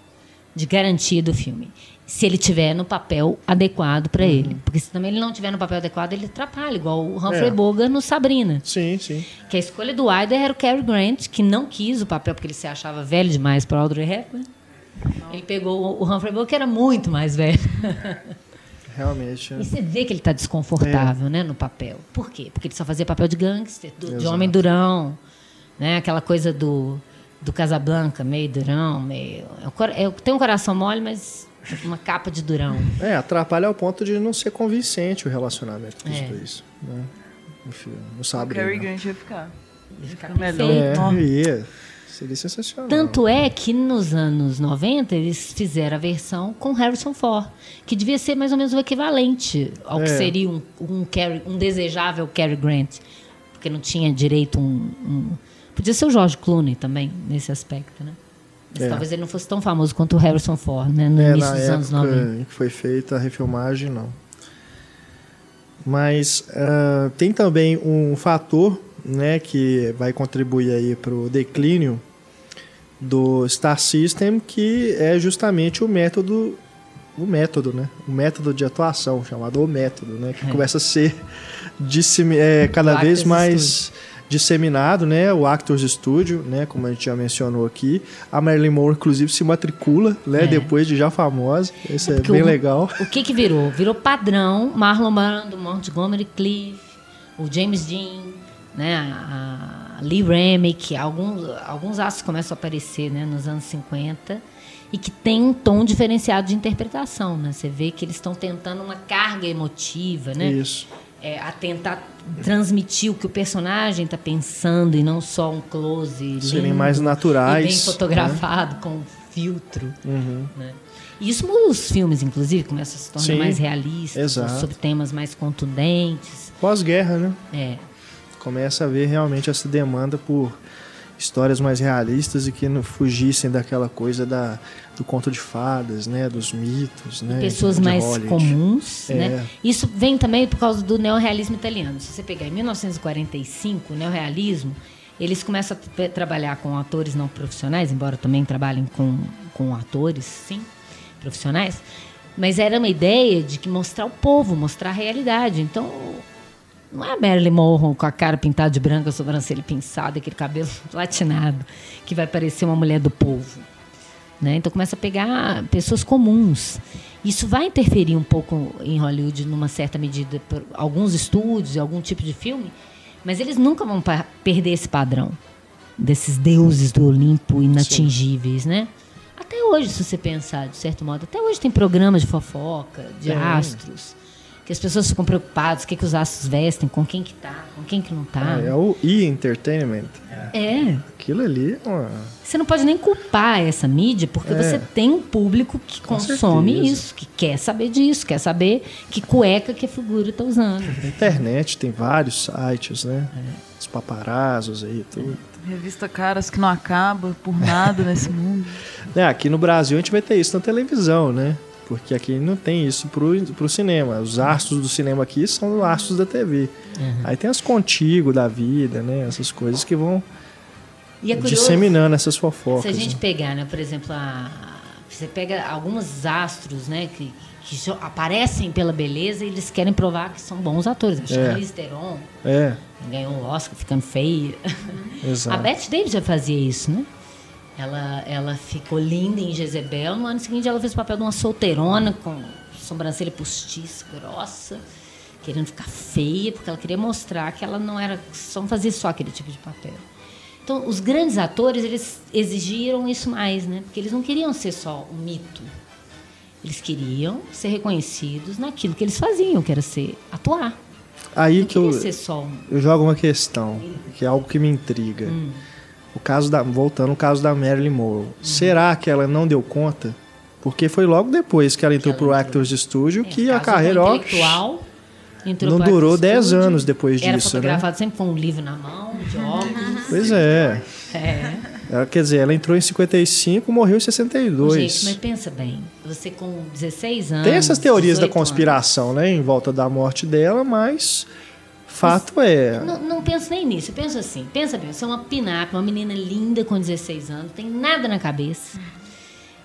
de garantia do filme. Se ele tiver no papel adequado para ele. Porque se também ele não tiver no papel adequado, ele atrapalha, igual o Humphrey É. Bogart no Sabrina. Sim, sim. Que a escolha do Wilder era o Cary Grant, que não quis o papel porque ele se achava velho demais para Audrey Hepburn. Ele pegou o Humphrey Bogart, que era muito mais velho. Realmente. E você vê que ele está desconfortável né, no papel. Por quê? Porque ele só fazia papel de gangster, do- de homem durão. Né? Aquela coisa do, do Casablanca, meio durão, meio. é o é, tem um coração mole, mas uma capa de durão. É, atrapalha ao ponto de não ser convincente o relacionamento dos É. dois. Né? Enfim, não O sabe. Cary né? Grant ia ficar. Ia ficar melhor. É, ia. Seria sensacional. Tanto é que nos anos 90 eles fizeram a versão com Harrison Ford, que devia ser mais ou menos o equivalente ao que É. seria um, um, um desejável Cary Grant, porque não tinha direito um, um- Podia ser o George Clooney também, nesse aspecto, né? Mas É. talvez ele não fosse tão famoso quanto o Harrison Ford, né? No É, início dos anos época 90. em que foi feita a refilmagem, não. Mas ah, tem também um fator né, que vai contribuir aí para o declínio do Star System, que é justamente o método, o método, né? O método de atuação, chamado o método, né? Que É. começa a ser dissemi- é, cada O vez Actors mais disseminado, né? O Actors Studio, né? Como a gente já mencionou aqui. A Marilyn Monroe, inclusive, se matricula, né? É. Depois de já famosa. Isso é, Porque bem o- legal. O que que virou? Virou padrão Marlon Brando, Montgomery Cliff, o James Dean, né, a a Lee Remick, alguns alguns astros começam a aparecer, né, nos anos 50 e que tem um tom diferenciado de interpretação, né? Você vê que eles estão tentando uma carga emotiva, né? Isso. É, a tentar transmitir o que o personagem está pensando e não só um close Serem mais naturais, e bem né? fotografado com filtro. Uhum. Né? E isso os filmes, inclusive, começam a se tornar Sim, mais realistas, exato. sobre temas mais contundentes. Pós-guerra, né? É. Começa a ver realmente essa demanda por histórias mais realistas e que não fugissem daquela coisa da, do conto de fadas, né? Dos mitos, né? pessoas mais Hollywood. comuns, É. né? Isso vem também por causa do neorrealismo italiano. Se você pegar em 1945, o neorrealismo, eles começam a tra- trabalhar com atores não profissionais, embora também trabalhem com, com atores, sim, profissionais. Mas era uma ideia de que mostrar o povo, mostrar a realidade. Então, não é a Marilyn Monroe com a cara pintada de branco, a sobrancelha pinçada, aquele cabelo platinado, que vai parecer uma mulher do povo. Né? Então começa a pegar pessoas comuns. Isso vai interferir um pouco em Hollywood, numa certa medida, por alguns estúdios, algum tipo de filme, mas eles nunca vão perder esse padrão desses deuses do Olimpo inatingíveis, né? Até hoje, se você pensar, de certo modo, até hoje tem programas de fofoca, de Tem. astros, que as pessoas ficam preocupadas, o que, que os astros vestem, com quem que tá, com quem que não tá. Ah, é o E-Entertainment. É. Aquilo ali é uma... Você não pode nem culpar essa mídia, porque É. você tem um público que Com consome certeza. isso, que quer saber disso, quer saber que cueca que a figura está usando. Na internet tem vários sites, né? Os paparazzos aí, tudo. Revista Caras que não acaba por nada nesse mundo. É, aqui no Brasil a gente vai ter isso na televisão, né? Porque aqui não tem isso pro, pro cinema. Os astros do cinema aqui são os astros da TV. Aí tem as contigo da vida, né? Essas coisas que vão é disseminando essas fofocas. se a gente né? pegar, né, por exemplo, a, você pega alguns astros, né, que, que aparecem pela beleza e eles querem provar que são bons atores. A Charlize Theron É, ganhou um Oscar ficando feia. exato. A Bette Davis já fazia isso, né? Ela, ela ficou linda em Jezebel. No ano seguinte, ela fez o papel de uma solteirona com sobrancelha postiça, grossa, querendo ficar feia, porque ela queria mostrar que ela não era. só fazia só aquele tipo de papel. Então, os grandes atores, eles exigiram isso mais, né? Porque eles não queriam ser só um mito. Eles queriam ser reconhecidos naquilo que eles faziam, que era ser atuar. Aí Não que eu, queria ser só um. eu jogo uma questão, que é algo que me intriga. Hum. O caso da, voltando ao caso da Marilyn Monroe. Uhum. Será que ela não deu conta? Porque foi logo depois que ela entrou para o Actors Studio é, que a carreira ó, não durou 10 anos depois era disso, Era fotografado né? sempre com um livro na mão, de óculos. Pois é. É. Ela, quer dizer, ela entrou em 55, morreu em 62. Gente, mas pensa bem, você com 16 anos. Tem essas teorias da conspiração, anos. né, em volta da morte dela, mas fato mas, é. Não, não penso nem nisso, eu penso assim, pensa bem, você é uma pinap, uma menina linda com 16 anos, tem nada na cabeça.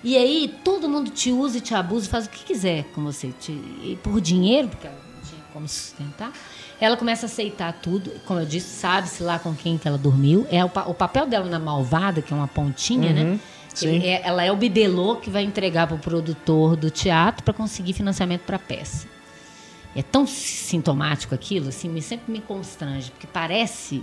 E aí todo mundo te usa e te abusa, faz o que quiser com você, te, e por dinheiro, porque ela não tinha como sustentar. Ela começa a aceitar tudo, como eu disse, sabe-se lá com quem que ela dormiu. É o, o, papel dela na malvada, que é uma pontinha, né? uhum, né? Sim. É, ela é o bibelô que vai entregar para o produtor do teatro para conseguir financiamento para a peça. É tão sintomático aquilo, assim, me, sempre me constrange, porque parece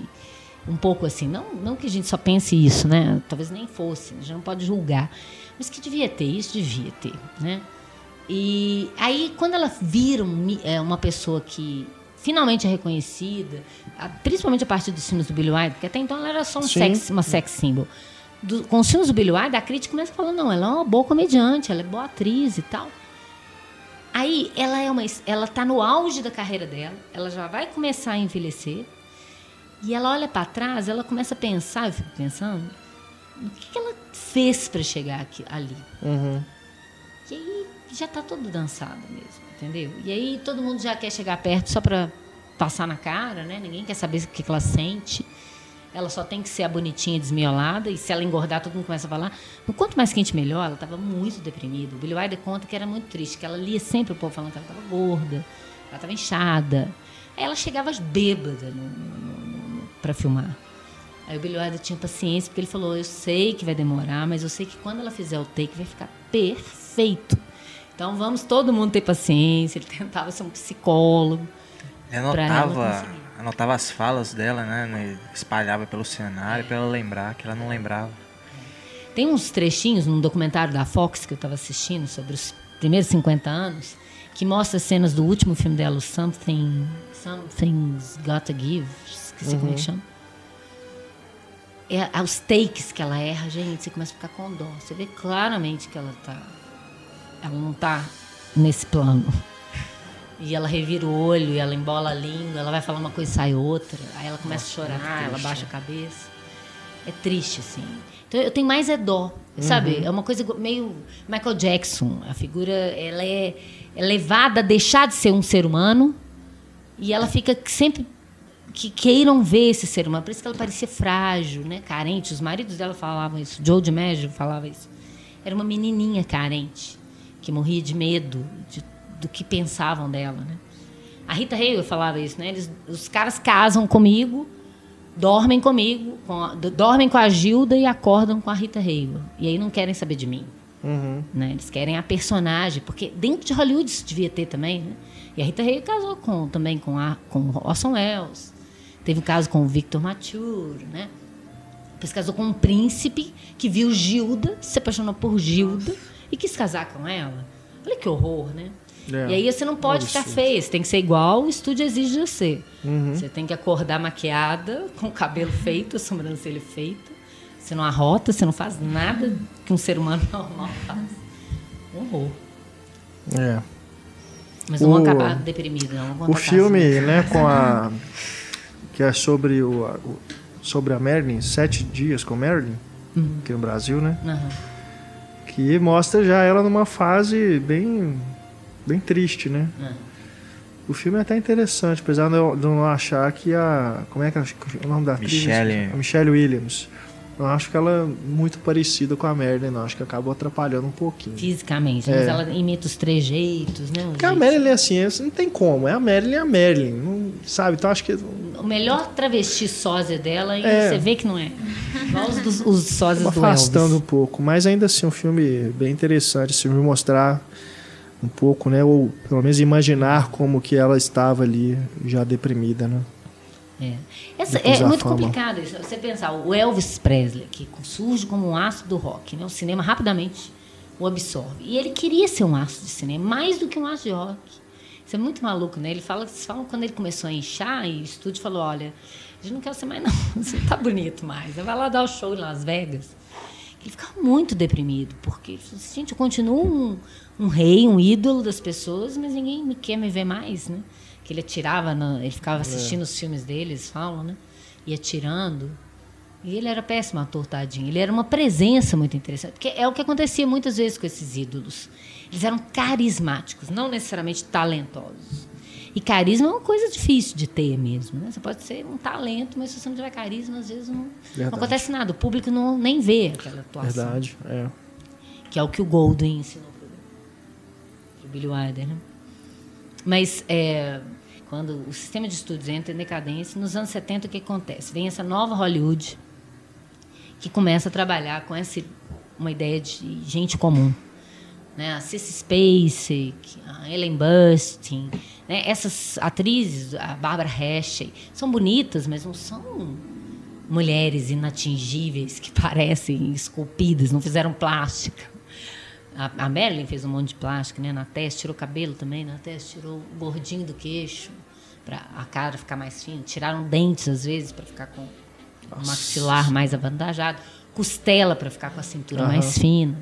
um pouco assim, não, não que a gente só pense isso, né? Talvez nem fosse, a gente não pode julgar, mas que devia ter isso, devia ter, né? E aí, quando ela vira um, é, uma pessoa que finalmente é reconhecida, principalmente a partir dos filmes do Billy Wilder, porque até então ela era só um sex, uma sex symbol. Do, com os filmes do Billy Wilder, a crítica começa falando, não, ela é uma boa comediante, ela é boa atriz e tal. Aí ela é uma, ela tá no auge da carreira dela, ela já vai começar a envelhecer. E ela olha para trás, ela começa a pensar, eu fico pensando, o que, que ela fez para chegar aqui, ali. Uhum. E aí já tá todo dançado mesmo entendeu? E aí todo mundo já quer chegar perto só para passar na cara, né? Ninguém quer saber o que ela sente. Ela só tem que ser a bonitinha desmiolada e se ela engordar, todo mundo começa a falar. No quanto mais quente, melhor. Ela estava muito deprimida. O Billy Wilder conta que era muito triste, que ela lia sempre o povo falando que ela estava gorda, ela estava inchada. Aí ela chegava bêbada para filmar. Aí o Billy Wilder tinha paciência, porque ele falou: Eu sei que vai demorar, mas eu sei que quando ela fizer o take vai ficar perfeito. Então vamos todo mundo ter paciência. Ele tentava ser um psicólogo. Ele anotava, anotava as falas dela, né? Espalhava pelo cenário é. para ela lembrar que ela não lembrava. Tem uns trechinhos num documentário da Fox que eu estava assistindo sobre os primeiros 50 anos que mostra cenas do último filme dela, Something, Something's Gotta Give, esqueci uhum. como é que uhum. chama. É, os takes que ela erra, gente, você começa a ficar com dó. Você vê claramente que ela está ela não está nesse plano. E ela revira o olho, e ela embola a língua, ela vai falar uma coisa e sai outra. Aí ela começa Nossa, a chorar, ela baixa a cabeça. É triste, assim. Então eu tenho mais é dó, sabe? Uhum. É uma coisa meio Michael Jackson. A figura, ela é, é levada a deixar de ser um ser humano e ela fica sempre que queiram ver esse ser humano. Por isso que ela parecia frágil, né? Carente. Os maridos dela falavam isso. Joe DiMaggio falava isso. Era uma menininha carente que morria de medo de, do que pensavam dela, né? A Rita Hayworth falava isso, né? Eles, os caras casam comigo, dormem comigo, com a, dormem com a Gilda e acordam com a Rita Hayworth. E aí não querem saber de mim. Uhum. Né? Eles querem a personagem, porque dentro de Hollywood isso devia ter também, né? E a Rita Hayworth casou com, também com, a, com Orson Welles. Teve um caso com o Victor Mature, né? Depois casou com um príncipe que viu Gilda, se apaixonou por Gilda e quis casar com ela. Olha que horror, né? É, e aí você não pode ficar feia, você tem que ser igual o estúdio exige de você. Uhum. Você tem que acordar maquiada, com o cabelo feito, a sobrancelha feita. Você não arrota, você não faz nada que um ser humano normal faz. Horror. É. Mas não o, vão acabar deprimido, não. o filme, assim. né, com a. que é sobre o, sobre a Merlin, Sete Dias com Merlin, uhum. aqui no Brasil, né? Uhum que mostra já ela numa fase bem, bem triste, né? É. O filme é até interessante, apesar de eu não achar que a. Como é que é o nome da atriz? Michelle. A Michelle Williams. Eu acho que ela é muito parecida com a Marilyn, não. Acho que acabou atrapalhando um pouquinho. Fisicamente, é. mas ela imita os trejeitos, né? Porque a Marilyn é assim, não tem como. É a Marilyn, é a Marilyn. Não, sabe? Então acho que. O melhor travesti sósia dela, e é. você vê que não é. Igual os, os sósias do afastando Elvis. um pouco. Mas ainda assim, um filme bem interessante. Esse filme mostrar um pouco, né? Ou pelo menos imaginar como que ela estava ali, já deprimida, né? É, Essa, é muito fama. complicado isso. Você pensar, o Elvis Presley, que surge como um astro do rock, né? o cinema rapidamente o absorve. E ele queria ser um astro de cinema, mais do que um astro de rock. Isso é muito maluco, né? Ele fala, eles falam quando ele começou a inchar e o estúdio falou, olha, a gente não quer você mais não, você tá bonito mais. Vai lá dar o show em Las Vegas. Ele ficava muito deprimido, porque, gente, eu continuo um, um rei, um ídolo das pessoas, mas ninguém me quer me ver mais, né? Que ele atirava, no, ele ficava assistindo é. os filmes deles, falam, né? Ia atirando. E ele era péssimo ator, tadinho. Ele era uma presença muito interessante. Porque é o que acontecia muitas vezes com esses ídolos. Eles eram carismáticos, não necessariamente talentosos. E carisma é uma coisa difícil de ter mesmo. Né? Você pode ser um talento, mas se você não tiver carisma, às vezes não, não acontece nada. O público não, nem vê aquela atuação. Verdade, é. Que é o que o Golden ensinou Billy Wilder. Né? Mas é, quando o sistema de estudos entra em decadência, nos anos 70 o que acontece? Vem essa nova Hollywood que começa a trabalhar com essa, uma ideia de gente comum né? A Cissy Spacek, a Ellen Burstyn, né? essas atrizes, a Barbara Hershey, são bonitas, mas não são mulheres inatingíveis que parecem esculpidas, não fizeram plástica. A, a Marilyn fez um monte de plástico, né? Na testa, tirou o cabelo também, na testa tirou o gordinho do queixo, para a cara ficar mais fina. Tiraram dentes, às vezes, para ficar com o maxilar mais avantajado. Costela para ficar com a cintura uhum. mais fina.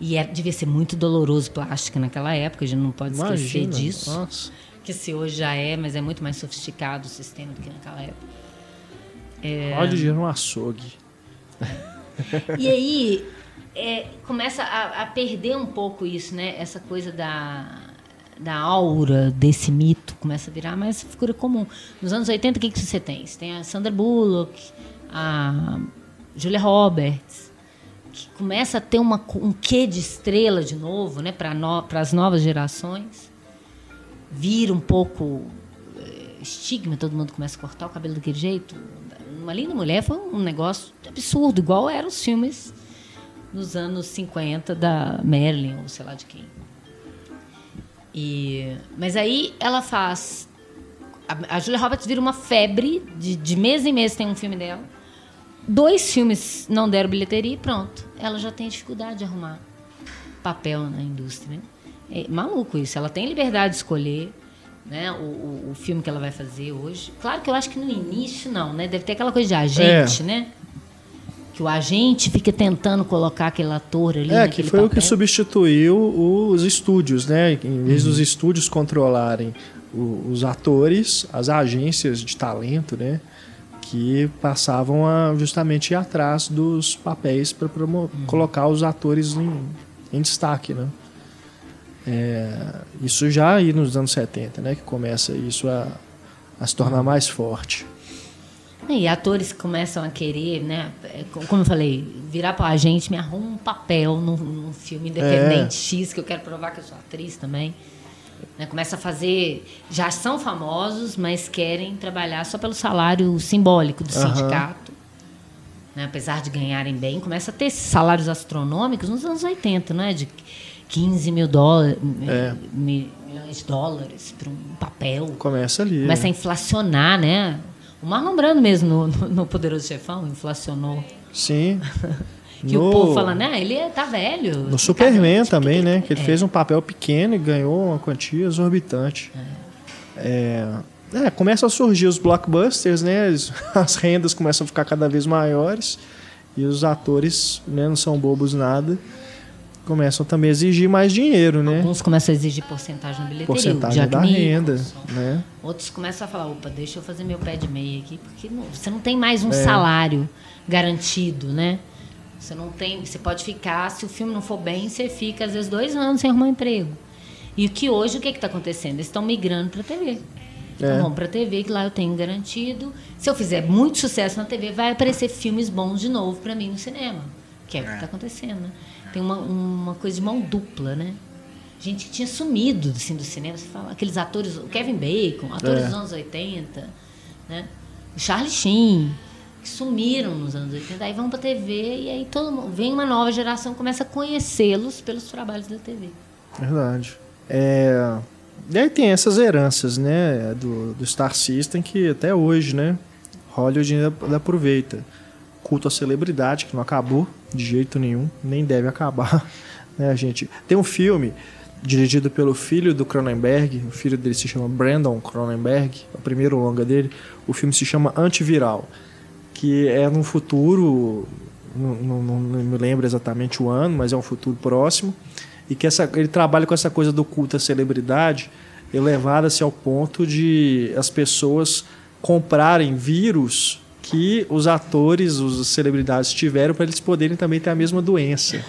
E é, devia ser muito doloroso plástica naquela época, a gente não pode Imagina, esquecer disso. Nossa. Que se hoje já é, mas é muito mais sofisticado o sistema do que naquela época. É... Pode ir um açougue. E aí é, começa a, a, perder um pouco isso, né? Essa coisa da, da aura desse mito começa a virar mais figura comum. Nos anos 80, o que, que você tem? Você tem a Sandra Bullock, a Julia Roberts, que começa a ter uma, um quê de estrela de novo, né, para no, as novas gerações. Vira um pouco é, estigma, todo mundo começa a cortar o cabelo daquele jeito. Uma linda mulher foi um negócio absurdo, igual eram os filmes nos anos 50 da Marilyn, ou sei lá de quem. E, mas aí ela faz. A, a Julia Roberts vira uma febre, de, de mês em mês tem um filme dela dois filmes não deram bilheteria e pronto. Ela já tem dificuldade de arrumar papel na indústria. Né? É maluco isso. Ela tem liberdade de escolher né, o, o, o, filme que ela vai fazer hoje. Claro que eu acho que no início não, né? Deve ter aquela coisa de agente, é. né? Que o agente fica tentando colocar aquele ator ali. É, que foi papel. o que substituiu os estúdios, né? Em vez uhum. dos estúdios controlarem os atores, as agências de talento, né? que passavam a justamente ir atrás dos papéis para uhum. colocar os atores em, em destaque, né? É, isso já aí nos anos 70, né? Que começa isso a, a se tornar mais forte. E atores começam a querer, né? É, como eu falei, virar para a gente, me arruma um papel num, num filme independente é. X, que eu quero provar que eu sou atriz também. Né? Começa a fazer. Já são famosos, mas querem trabalhar só pelo salário simbólico do uhum. sindicato. Né? Apesar de ganharem bem, começa a ter salários astronômicos nos anos 80, não é? De 15 mil dólares, é. milhões de dólares para um papel. Começa ali. Começa é. a inflacionar, né? O Marlon Brando mesmo, no, no Poderoso Chefão, inflacionou. Sim. Que no... o povo fala, né? Ele é, tá velho. No Superman também, que né? Que ele é. fez um papel pequeno e ganhou uma quantia exorbitante. É. é. é começam a surgir os blockbusters, né? As rendas começam a ficar cada vez maiores e os atores né, não são bobos nada. Começam também a exigir mais dinheiro, né? Alguns começam a exigir porcentagem na bilheteria. Porcentagem da renda, né? Outros começam a falar, opa, deixa eu fazer meu pé de meia aqui, porque não, você não tem mais um é. salário garantido, né? Você não tem, você pode ficar, se o filme não for bem, você fica às vezes dois anos sem arrumar um emprego. E o que hoje o que está acontecendo? Eles estão migrando para a TV. Então é. vão para a TV, que lá eu tenho garantido. Se eu fizer muito sucesso na TV, vai aparecer filmes bons de novo para mim no cinema. Que é o que está é. acontecendo, né? Tem uma, uma coisa de mão dupla, né? Gente que tinha sumido assim, do cinema. Você fala, aqueles atores, o Kevin Bacon, atores é. dos anos 80, né? O Charlie Sheen que sumiram nos anos 80, aí vão para a TV e aí todo mundo, vem uma nova geração começa a conhecê-los pelos trabalhos da TV. Verdade. É, e aí tem essas heranças, né, do, do Star System que até hoje, né, Hollywood ainda aproveita. Culto à celebridade, que não acabou de jeito nenhum, nem deve acabar, né, gente. Tem um filme dirigido pelo filho do Cronenberg. O filho dele se chama Brandon Cronenberg, é o primeiro longa dele. O filme se chama Antiviral, que é num futuro, não, não, não me lembro exatamente o ano, mas é um futuro próximo, e que essa, ele trabalha com essa coisa do culto à celebridade elevada-se ao ponto de as pessoas comprarem vírus que os atores, os celebridades tiveram para eles poderem também ter a mesma doença.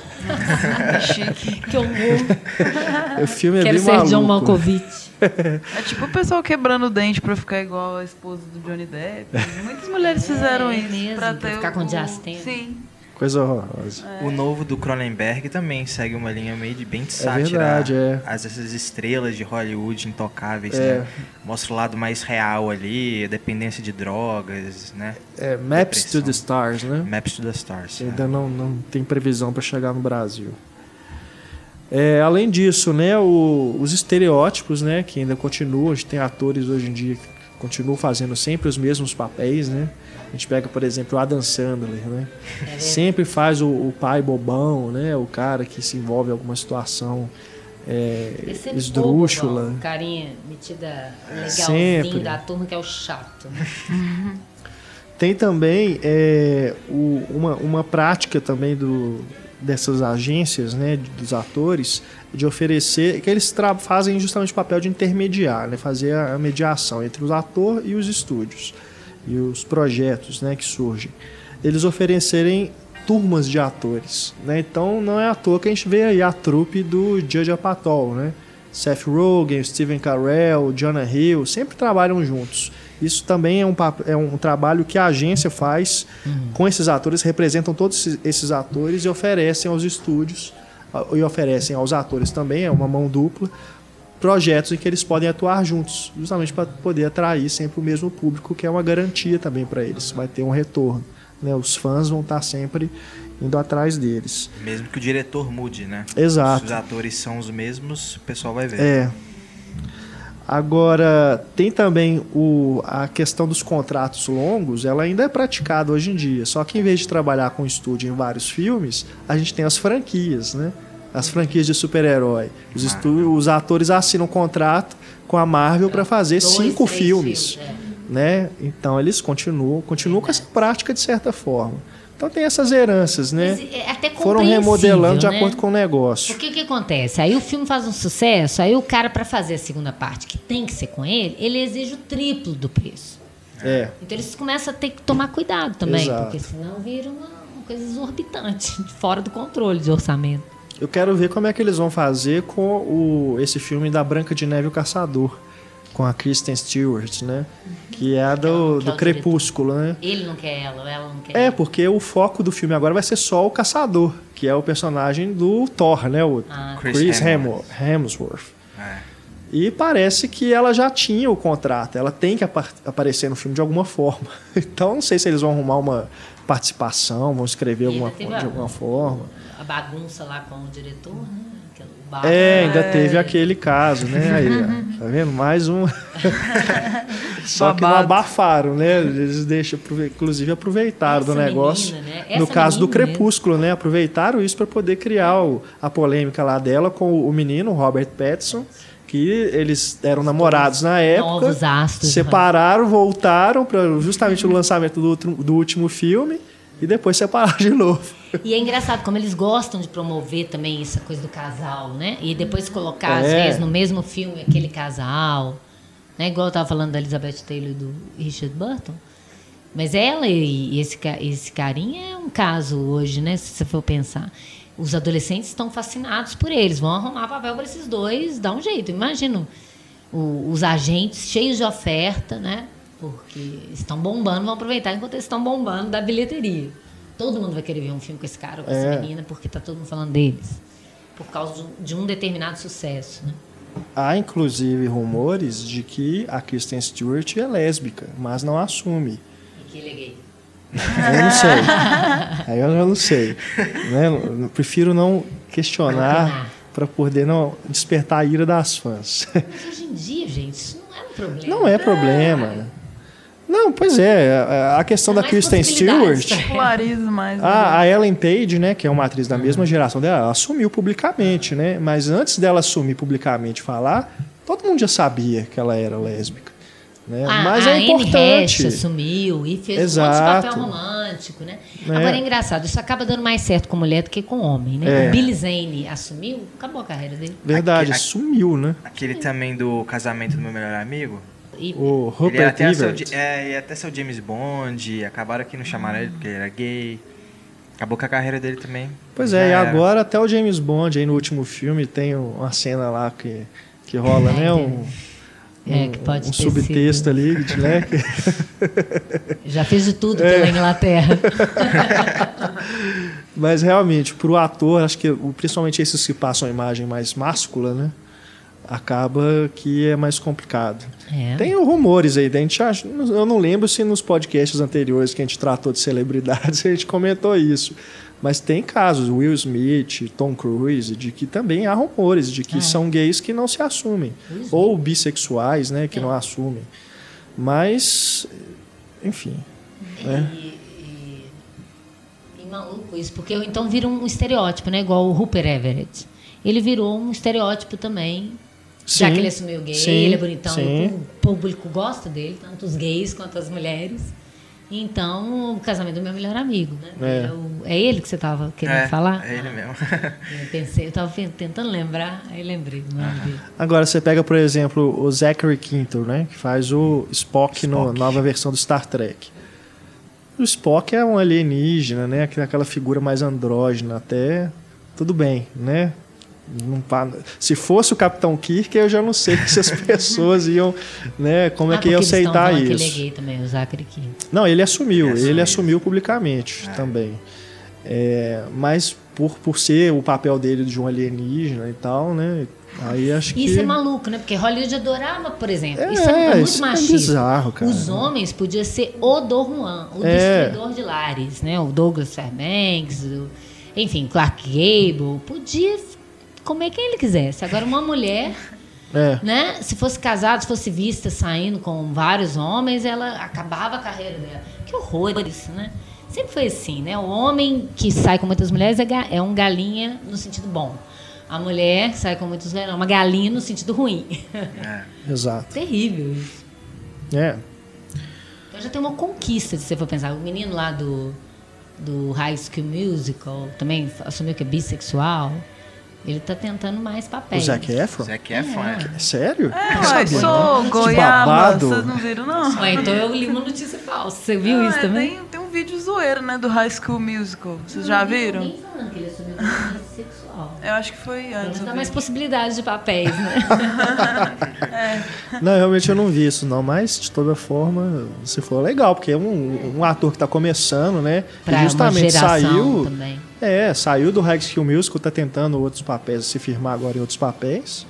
Chique. Que horror. O filme é Quero bem ser maluco. John Malkovich. É tipo o pessoal quebrando o dente pra ficar igual a esposa do Johnny Depp. Muitas mulheres fizeram é isso. mesmo, pra, pra ter ficar com o... diastema. Sim. Coisa horrorosa. O novo do Cronenberg também segue uma linha meio de bem de É sátira. verdade, é. As, essas estrelas de Hollywood intocáveis, É. né? Mostra o lado mais real ali, a dependência de drogas, né? É, Maps to Depressão. the Stars, né? Maps to the Stars. né? Ainda não, não tem previsão para chegar no Brasil. É, além disso, né, o- os estereótipos, né, que ainda continuam, a gente tem atores hoje em dia que continuam fazendo sempre os mesmos papéis, né? A gente pega, por exemplo, o Adam Sandler, né? É sempre faz o, o pai bobão, né? O cara que se envolve em alguma situação é, É esdrúxula. bobo, carinha metida legalzinho Sempre. da turma que é o chato. né? Tem também é, o- uma, uma prática também do, dessas agências, né, dos atores, de oferecer, que eles fazem justamente o papel de intermediar, né, fazer a, a mediação entre os atores e os estúdios e os projetos, né, que surgem. Eles oferecerem turmas de atores, né? Então não é à toa que a gente vê aí a trupe do Judge Apatow, né? Seth Rogen, Steven Carell, Jonah Hill, sempre trabalham juntos. Isso também é um, é um trabalho que a agência faz com esses atores, representam todos esses- atores e oferecem aos estúdios e oferecem aos atores também, é uma mão dupla, projetos em que eles podem atuar juntos, justamente para poder atrair sempre o mesmo público, que é uma garantia também para eles, vai ter um retorno. Né? Os fãs vão estar sempre indo atrás deles. Mesmo que o diretor mude, né? Exato. Se os atores são os mesmos, o pessoal vai ver. É. Agora, tem também o, a questão dos contratos longos, ela ainda é praticada hoje em dia. Só que em vez de trabalhar com estúdio em vários filmes, a gente tem as franquias, né? As franquias de super-herói. Os, estu- os atores assinam um contrato com a Marvel para fazer Dois, cinco filmes. filmes, é. Né? Então eles continuam, continuam com essa prática de certa forma. Então tem essas heranças, né? É até Foram remodelando de né? acordo com o negócio. O que acontece? Aí o filme faz um sucesso, aí o cara, para fazer a segunda parte, que tem que ser com ele, ele exige o triplo do preço. É. Então eles começam a ter que tomar cuidado também, Exato. porque senão vira uma, uma coisa exorbitante, fora do controle de orçamento. Eu quero ver como é que eles vão fazer com o, esse filme da Branca de Neve e o Caçador, com a Kristen Stewart, né? Que é a do, do Crepúsculo, né? Ele não quer ela, ela não quer É, ele. porque o foco do filme agora vai ser só o Caçador, que é o personagem do Thor, né? O Ah. Chris, Chris Hemsworth. Hemsworth. É. E parece que ela já tinha o contrato, ela tem que apa- aparecer no filme de alguma forma. Então não sei se eles vão arrumar uma participação, vão escrever alguma, teve de alguma forma. A bagunça lá com o diretor, né? É, ainda teve aquele caso, né? Aí, ó, tá vendo? Mais um. Só que não abafaram, né? Eles deixam, inclusive aproveitaram Essa do negócio. menina, né? No caso do Crepúsculo, né? Aproveitaram isso para poder criar o- a polêmica lá dela com o menino, o Robert Pattinson, que eles eram namorados na época. Novos astros. Separaram, voltaram para justamente o lançamento do, outro- do último filme e depois separaram de novo. E é engraçado como eles gostam de promover também essa coisa do casal, né? E depois colocar, às É. vezes, no mesmo filme aquele casal. Né? Igual eu tava falando da Elizabeth Taylor e do Richard Burton. Mas ela e esse, esse carinha é um caso hoje, né? Se você for pensar. Os adolescentes estão fascinados por eles. Vão arrumar papel para esses dois, dá um jeito. Imagina o- os agentes cheios de oferta, né? Porque estão bombando, vão aproveitar enquanto eles estão bombando da bilheteria. Todo mundo vai querer ver um filme com esse cara, com É. essa menina, porque tá todo mundo falando deles. Por causa de um- de um determinado sucesso, né? Há inclusive rumores de que a Kristen Stewart é lésbica, mas não assume. E que ele é gay. Eu não sei. Aí eu eu não sei. Né? Eu prefiro não questionar para poder não despertar a ira das fãs. Mas hoje em dia, gente, isso não é um problema. Não é problema. Não, pois é. a- questão da Kristen Stewart. Populariza mais. né? A, a Ellen Page, né, que é uma atriz da mesma geração dela, ela assumiu publicamente, né? Mas antes dela assumir publicamente falar, todo mundo já sabia que ela era lésbica. Né? A, Mas a é Anne importante. Assumiu e fez um Exato. monte de papel romântico, né? É. Agora é engraçado, isso acaba dando mais certo com mulher do que com homem, É. né? O Billy Zane assumiu, acabou a carreira dele. Verdade, Aqui- sumiu, né? Aquele também do casamento do meu melhor amigo. E, O ele ia Rupert até, o, Everett. Di- é, até ser o James Bond. Acabaram que não chamaram ele porque ele era gay. Acabou com a carreira dele também. Pois é, e era. agora até o James Bond aí no último filme tem uma cena lá que, que rola, né? Um, É, um- que pode um subtexto sido. ali, né? já de tudo É. pela Inglaterra. Mas realmente, pro ator, acho que o- principalmente esses que passam a imagem mais máscula, né? Acaba que é mais complicado. É. Tem rumores aí, a gente acha, eu não lembro se nos podcasts anteriores que a gente tratou de celebridades a gente comentou isso. Mas tem casos, Will Smith, Tom Cruise, de que também há rumores de que Ah, é. são gays que não se assumem. Will Smith. Ou bissexuais, né, que É. não assumem. Mas, enfim. né? E, e- e maluco isso, porque então vira um estereótipo, né? Igual o Rupert Everett. Ele virou um estereótipo também. já Sim, que ele assumiu gay, sim, ele é bonitão, sim. o público gosta dele, tanto os gays quanto as mulheres. Então, o casamento do meu melhor amigo, né? É. É, é ele que você estava querendo é, falar? É ele mesmo. Eu pensei, eu estava tentando lembrar, aí lembrei do nome dele. Agora você pega, por exemplo, o Zachary Quinto, né, que faz o Spock, na Spock. nova versão do Star Trek. O Spock é um alienígena, né, aquela aquela figura mais andrógena até, tudo bem, né? Se fosse o Capitão Kirk, eu já não sei se as pessoas iam, né, como é Ah, que iam porque eles estão aceitar falando que isso. ele é gay também, o Zachary Quinto. Não, ele assumiu, Ele ele assumiu, assumiu. publicamente É. também. É, mas por, por ser o papel dele de um alienígena e tal, né? Aí acho que. Isso é maluco, né? Porque Hollywood adorava, por exemplo. É, isso é, muito isso é machista. bizarro, cara. Os homens podiam ser o Dom Juan, o É. destruidor de lares, né? O Douglas Fairbanks, o, enfim, Clark Gable. Podia comer quem ele quisesse. Agora, uma mulher, É. né? Se fosse casada, se fosse vista saindo com vários homens, ela acabava a carreira dela. Que horror isso, né? Sempre foi assim, né? O homem que sai com muitas mulheres é, é um galinha no sentido bom. A mulher que sai com muitos mulheres é uma galinha no sentido ruim. É. Exato. Terrível isso. É. Então já tem uma conquista, se você for pensar. O menino lá do, do High School Musical também assumiu que é bissexual. Ele tá tentando mais O papéis. Zac Efron? Zac Efron, é. É sério? É, Não sabia, sou não. Que goiaba. babado. Vocês não viram, não? Ué, então eu li uma notícia falsa. Você viu Não, isso é, também? Tem, tem um vídeo zoeiro, né, do High School Musical. Vocês já Não viram? Ninguém falando que ele assumiu que é bissexual. Eu acho que foi antes. dá mais possibilidades de papéis, né? Não, realmente eu não vi isso, não. Mas, de toda forma, se for legal, porque é um, um ator que tá começando, né? Pra e justamente saiu. também. É, saiu do High School Musical, tá tentando outros papéis, se firmar agora em outros papéis.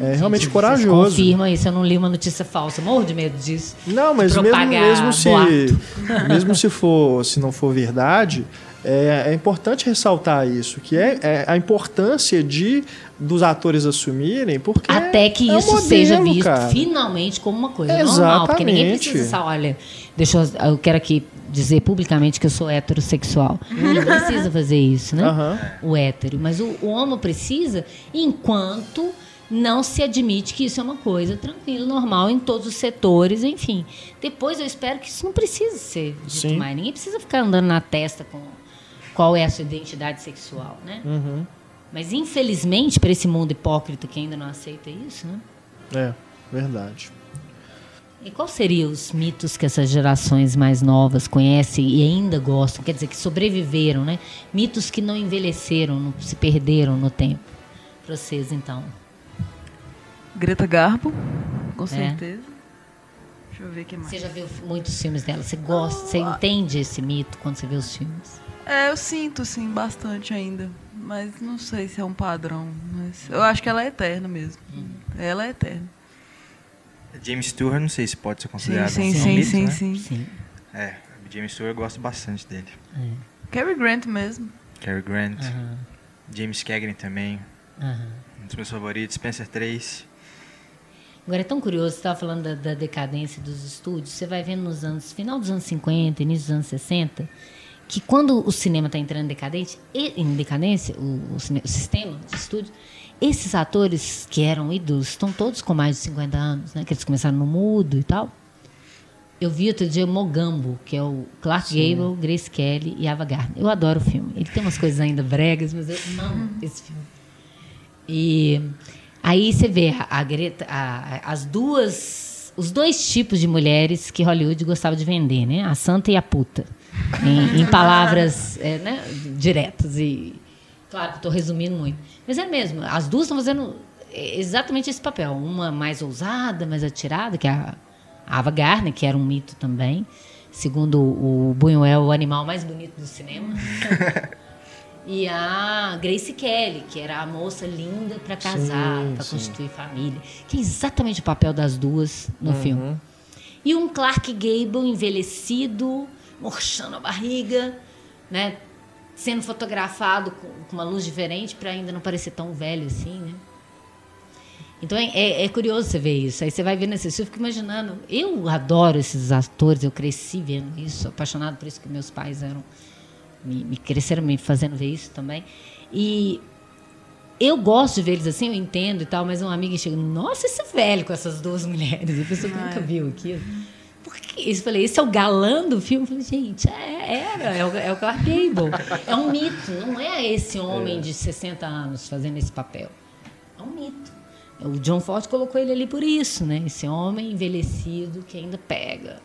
É realmente Vocês corajoso. Confirma isso, eu não li uma notícia falsa. Morro de medo disso. Não, mas mesmo, mesmo se boato. mesmo se for se não for verdade, é, é importante ressaltar isso, que é, é a importância de dos atores assumirem, porque Até que é isso modelo, seja visto cara. finalmente como uma coisa normal. Porque ninguém Exatamente. precisa olha, deixa eu, eu quero aqui dizer publicamente que eu sou heterossexual. Ninguém precisa fazer isso, né? Aham. O hétero. Mas o, o homo precisa enquanto não se admite que isso é uma coisa tranquila, normal em todos os setores, enfim. Depois eu espero que isso não precise ser dito Sim. mais. Ninguém precisa ficar andando na testa com qual é a sua identidade sexual, né? Uhum. Mas infelizmente, para esse mundo hipócrita que ainda não aceita isso, né? É, verdade. E quais seriam os mitos que essas gerações mais novas conhecem e ainda gostam? Quer dizer, que sobreviveram, né? Mitos que não envelheceram, não se perderam no tempo. Para vocês, então. Greta Garbo, com É. certeza. Deixa eu ver o que mais. Você já viu muitos filmes dela? Você gosta, você entende esse mito quando você vê os filmes? É, eu sinto, sim, bastante ainda. Mas não sei se é um padrão. Mas eu acho que ela é eterna mesmo. Ela é eterna. James Stewart, não sei se pode ser Sim, considerado sim, um sim, mito, sim, né? sim. Sim. É, James Stewart eu gosto bastante dele. Cary Grant mesmo. Cary Grant, Aham, James Cagney também, um dos meus favoritos, Spencer Tracy. Agora é tão curioso, você estava falando da, da, decadência dos estúdios, você vai vendo nos anos, final dos anos 50, início dos anos 60, que quando o cinema está entrando em decadência, em decadência, o, o, o, sistema de estúdio, esses atores que eram ídolos estão todos com mais de 50 anos, né? Que eles começaram no mudo e tal. Eu vi outro dia o Mogambo, que é o Clark Sim. Gable, Grace Kelly e Ava Gardner. Eu adoro o filme. Ele tem umas coisas ainda bregas, mas eu amo esse filme. E aí você vê a Greta, a, as duas, os dois tipos de mulheres que Hollywood gostava de vender, né? A santa e a puta. Em, em palavras é, né, diretas e claro que estou resumindo muito, mas é mesmo. As duas estão fazendo exatamente esse papel. Uma mais ousada, mais atirada, que é a Ava Gardner, que era um mito também. Segundo o Buñuel, o animal mais bonito do cinema. e a Grace Kelly, que era a moça linda para casar, para constituir família. Que é exatamente o papel das duas no uhum. filme. E um Clark Gable envelhecido, murchando a barriga, né? Sendo fotografado com, uma luz diferente para ainda não parecer tão velho assim, né? Então é, é, é, curioso você ver isso. Aí você vai vendo esse eu fico imaginando. Eu adoro esses atores, eu cresci vendo isso, apaixonado por isso que meus pais eram. Me, me cresceram me fazendo ver isso também. E eu gosto de ver eles assim, eu entendo e tal, mas uma amiga chega, nossa, esse velho com essas duas mulheres. A pessoa nunca viu aquilo. Isso? Eu falei, esse é o galã do filme? Eu falei, gente, é, era, é o, é o Clark Gable. É um mito, não é esse homem é. de 60 anos fazendo esse papel. É um mito. O John Ford colocou ele ali por isso, né? Esse homem envelhecido que ainda pega.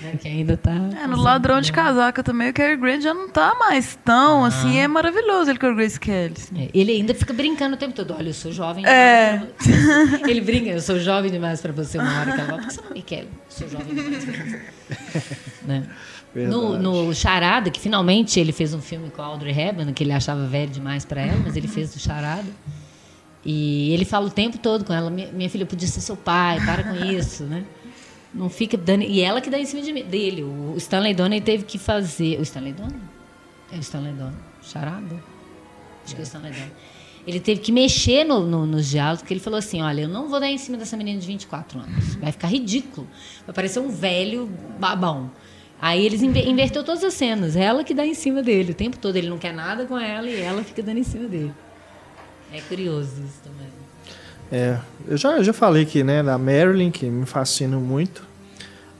Né? Que ainda tá. É, no ladrão de casaca também, o Cary Grant já não tá mais tão ah. assim. É maravilhoso ele com o Grace Kelly. Assim. É, ele ainda fica brincando o tempo todo. Olha, eu sou jovem é. demais. Ele brinca, eu sou jovem demais para você uma hora que ela Por que você não me quer? Eu sou jovem demais pra você. né? No, no, Charada, que finalmente ele fez um filme com a Audrey Hepburn, que ele achava velho demais para ela, mas ele fez o Charada. E ele fala o tempo todo com ela: minha filha podia ser seu pai, para com isso, né? Não fica dando. E ela que dá em cima de, dele. O Stanley Donen teve que fazer. O Stanley Donen? É o Stanley Donen. Charada? Acho que é o Stanley Donen. Ele teve que mexer no, no, nos diálogos, porque ele falou assim: olha, eu não vou dar em cima dessa menina de 24 anos. Vai ficar ridículo. Vai parecer um velho babão. Aí eles inverteu todas as cenas. Ela que dá em cima dele. O tempo todo ele não quer nada com ela e ela fica dando em cima dele. É curioso isso. É, eu já, eu já falei que, né, da Marilyn, que me fascina muito.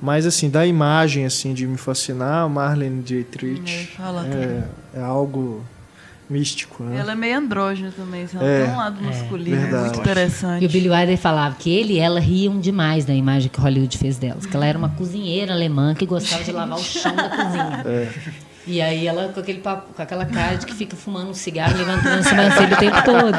Mas, assim, da imagem, assim, de me fascinar, Marlene Dietrich é, é, algo místico, né? Ela é meio andrógena também, ela é, tem um lado é. masculino é, muito interessante. E o Billy Wilder falava que ele e ela riam demais da imagem que Hollywood fez delas, que ela era uma cozinheira alemã que gostava de lavar o chão da cozinha. É. E aí ela com aquele papo, com aquela cara de que fica fumando um cigarro, levantando a sobrancelha o tempo todo.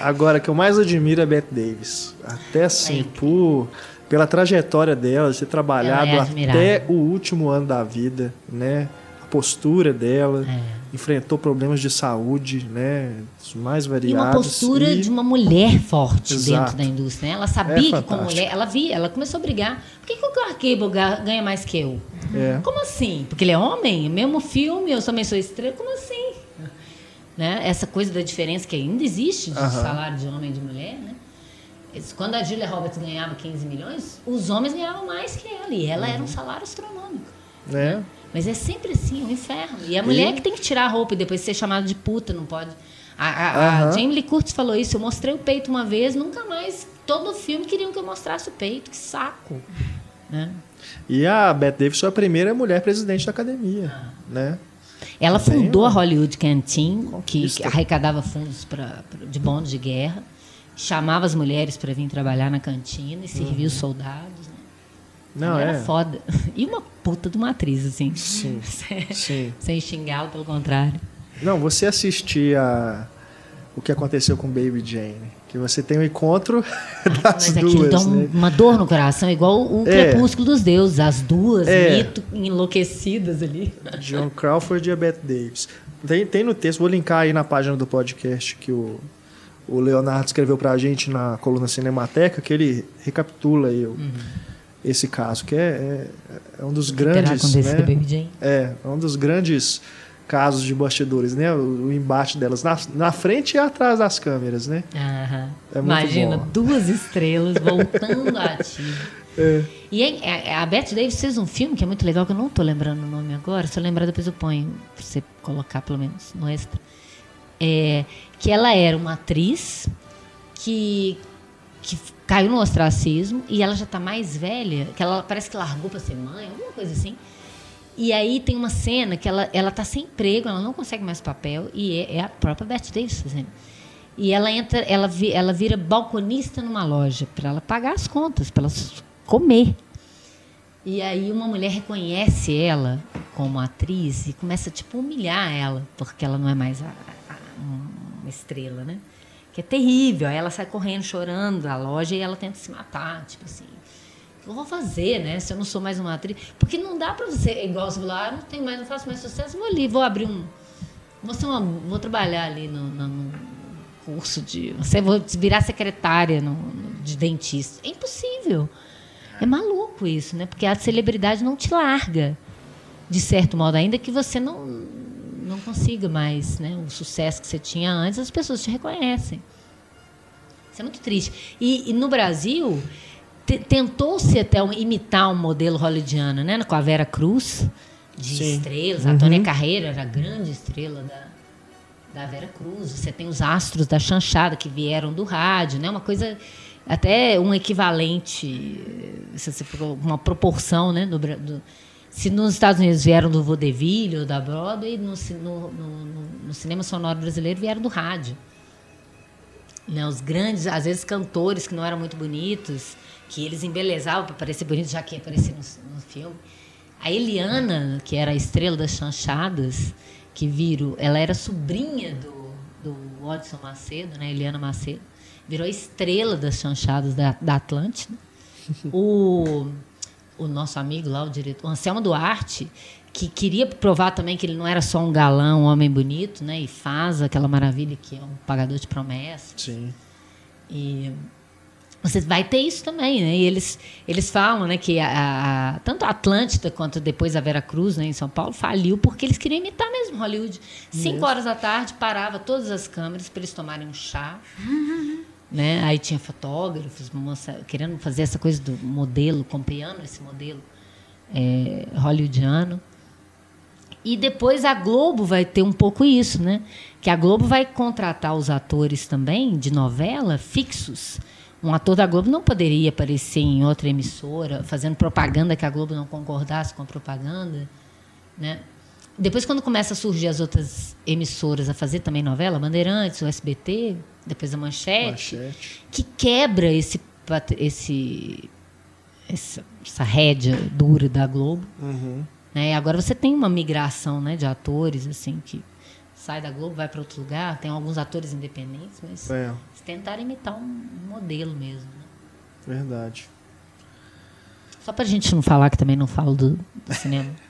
Agora, que eu mais admiro é Bette Davis. Até assim, por, pela trajetória dela, de ter trabalhado é até o último ano da vida, né? Postura dela. É enfrentou problemas de saúde, né, os mais variados. E uma postura e... de uma mulher forte Exato. dentro da indústria. Né? Ela sabia é que como mulher, ela via, ela começou a brigar. Por que, que o Clark Gable ganha mais que eu? É. Como assim? Porque ele é homem? Mesmo filme, eu também sou estrela. Como assim? Né? Essa coisa da diferença que ainda existe de uh -huh. salário de homem e de mulher, né? Quando a Julia Roberts ganhava 15 milhões, os homens ganhavam mais que ela. E ela era um salário astronômico. É. Mas é sempre assim, um inferno. E a mulher e... que tem que tirar a roupa e depois ser chamada de puta, não pode. A, a, a Jamie Lee Curtis falou isso. Eu mostrei o peito uma vez, nunca mais. Todo filme queriam que eu mostrasse o peito. Que saco. Né? E a Bette Davis foi a primeira mulher presidente da academia. Ah. Né? Ela fundou a Hollywood Canteen, que, que arrecadava fundos pra, pra, de bonde de guerra, chamava as mulheres para vir trabalhar na cantina e servia uhum. os soldados. Não, Ela é. era foda. E uma puta de uma atriz, assim. Sim. sim. Sem xingá-lo, pelo contrário. Não, você assistir a o que aconteceu com Baby Jane. Que você tem um encontro das Mas duas. dá um, né? uma dor no coração, igual o é. Crepúsculo dos Deuses, as duas é. mito enlouquecidas ali. John Crawford e a Bette Davis. Tem, tem no texto, vou linkar aí na página do podcast que o, o Leonardo escreveu pra gente na coluna Cinemateca, que ele recapitula aí o, uhum esse caso, que é, é, é um dos grandes. Né, é, é um dos grandes casos de bastidores, né? O, o embate delas na, na frente e atrás das câmeras, né? Aham. É Imagina, bom. duas estrelas voltando ativo. É. E é- é- a Bette Davis fez um filme que é muito legal, que eu não tô lembrando o nome agora. Se eu lembrar, depois eu ponho, pra você colocar pelo menos no extra. É, que ela era uma atriz que, que caiu no ostracismo e ela já tá mais velha, que ela parece que largou para ser mãe, alguma coisa assim. E aí tem uma cena que ela, ela tá sem emprego, ela não consegue mais papel, e é, é a própria Bette Davis fazendo. E ela entra, ela, vi- ela vira balconista numa loja para ela pagar as contas, para ela comer. E aí uma mulher reconhece ela como atriz e começa tipo a humilhar ela, porque ela não é mais a- a- uma estrela, né? Que é terrível. Aí ela sai correndo, chorando da loja e ela tenta se matar, tipo assim. O que eu vou fazer, né? Se eu não sou mais uma atriz. Porque não dá pra você, igual você falar, ah, não tenho mais, não faço mais sucesso, vou ali, vou abrir um. Vou, ser uma, vou trabalhar ali no, no- no curso de. Você vou virar secretária no- no- de dentista. É impossível. É maluco isso, né? Porque a celebridade não te larga, de certo modo, ainda que você não, não consiga mais né? o sucesso que você tinha antes, as pessoas te reconhecem. Isso é muito triste. E, e no Brasil, te- tentou-se até um- imitar um modelo hollywoodiano, né? Com a Vera Cruz, de Sim. estrelas. A Tônia Carreira era a grande estrela da, da Vera Cruz. Você tem os astros da chanchada que vieram do rádio, né? Uma coisa até um equivalente, eh, se você for uma proporção, né? Do, do- se nos Estados Unidos vieram do vaudeville ou da Broadway, no, no, no- no- cinema sonoro brasileiro vieram do rádio. Né, os grandes, às vezes cantores que não eram muito bonitos, que eles embelezavam para parecer bonito, já que ia aparecer no, no filme. A Eliana, que era a estrela das chanchadas, que viram, ela era sobrinha do, do Odson Macedo, né, Eliana Macedo, virou a estrela das chanchadas da, da Atlântida. O, o nosso amigo lá, o diretor, o Anselmo Duarte, que queria provar também que ele não era só um galã, um homem bonito, né, e faz aquela maravilha que é um pagador de promessas. Sim. E você vai ter isso também, né? E eles, eles falam né, que a, a- tanto a Atlântida quanto depois a Vera Cruz, né, em São Paulo, faliu porque eles queriam imitar mesmo Hollywood. Cinco horas da tarde, parava todas as câmeras para eles tomarem um chá. né? Aí tinha fotógrafos, moça, querendo fazer essa coisa do modelo, copiando esse modelo é, hollywoodiano. E depois a Globo vai ter um pouco isso, né? Que a Globo vai contratar os atores também de novela fixos. Um ator da Globo não poderia aparecer em outra emissora fazendo propaganda que a Globo não concordasse com a propaganda, né? Depois quando começa a surgir as outras emissoras a fazer também novela, Bandeirantes, o SBT, depois a Manchete, Manchete. que quebra esse esse essa, essa rédea dura da Globo. Uhum. Né? E agora você tem uma migração né, de atores assim que sai da Globo, vai para outro lugar. Tem alguns atores independentes, mas É, tentaram imitar um modelo mesmo. Né? verdade. Só para a gente não falar que também não falo do, do cinema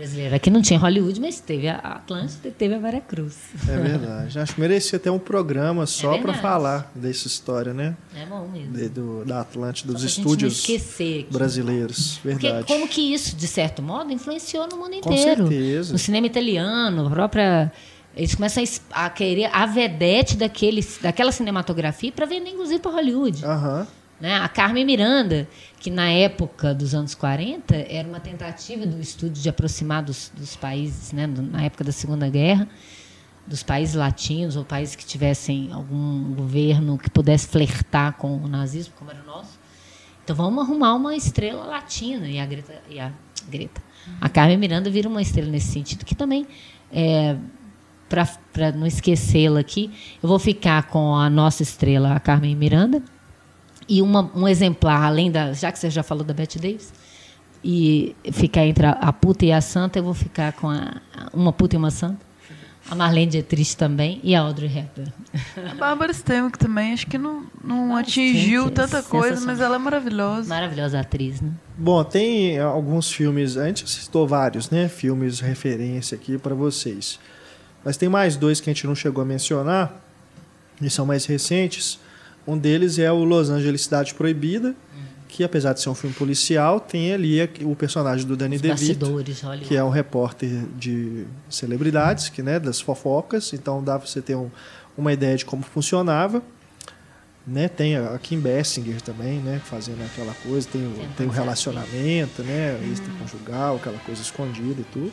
brasileiro. Aqui não tinha Hollywood, mas teve a Atlântida e teve a Vera Cruz. É verdade. Acho que merecia ter um programa só para verdade. falar dessa história, né? É bom mesmo. De- do, da Atlântida, dos estúdios aqui. brasileiros. Porque Verdade. como que isso, de certo modo, influenciou no mundo Com inteiro. certeza. No cinema italiano, a própria. Eles começam a a querer a vedete daquele, daquela cinematografia para vender, inclusive, para Hollywood. Aham. Né? A Carmen Miranda, que na época dos anos 40 era uma tentativa do estúdio de aproximar dos, dos países, né? na época da Segunda Guerra, dos países latinos ou países que tivessem algum governo que pudesse flertar com o nazismo, como era o nosso. Então vamos arrumar uma estrela latina e a Greta, e a Greta, a Carmen Miranda vira uma estrela nesse sentido que também é, para não esquecê-la aqui, eu vou ficar com a nossa estrela, a Carmen Miranda, e uma, um exemplar, além da. Já que você já falou da Bette Davis, e ficar entre a, a puta e a santa, eu vou ficar com a, uma puta e uma santa. A Marlene Dietrich também e a Audrey Hepburn. A Bárbara Stanwyck também, acho que não, não Bárbara atingiu Stanwyck é tanta coisa, mas ela é maravilhosa. Maravilhosa atriz, né? Bom, tem alguns filmes, a gente citou vários, né? Filmes referência aqui para vocês. Mas tem mais dois que a gente não chegou a mencionar, e são mais recentes. Um deles é o Los Angeles Cidade Proibida, que apesar de ser um filme policial, tem ali o personagem do Danny DeVito, que é um repórter de celebridades, que né, das fofocas, então dá pra você ter um- uma ideia de como funcionava. Né, tem a Kim Basinger também, né, fazendo aquela coisa, tem o, tem o relacionamento, né, extraconjugal, aquela coisa escondida e tudo.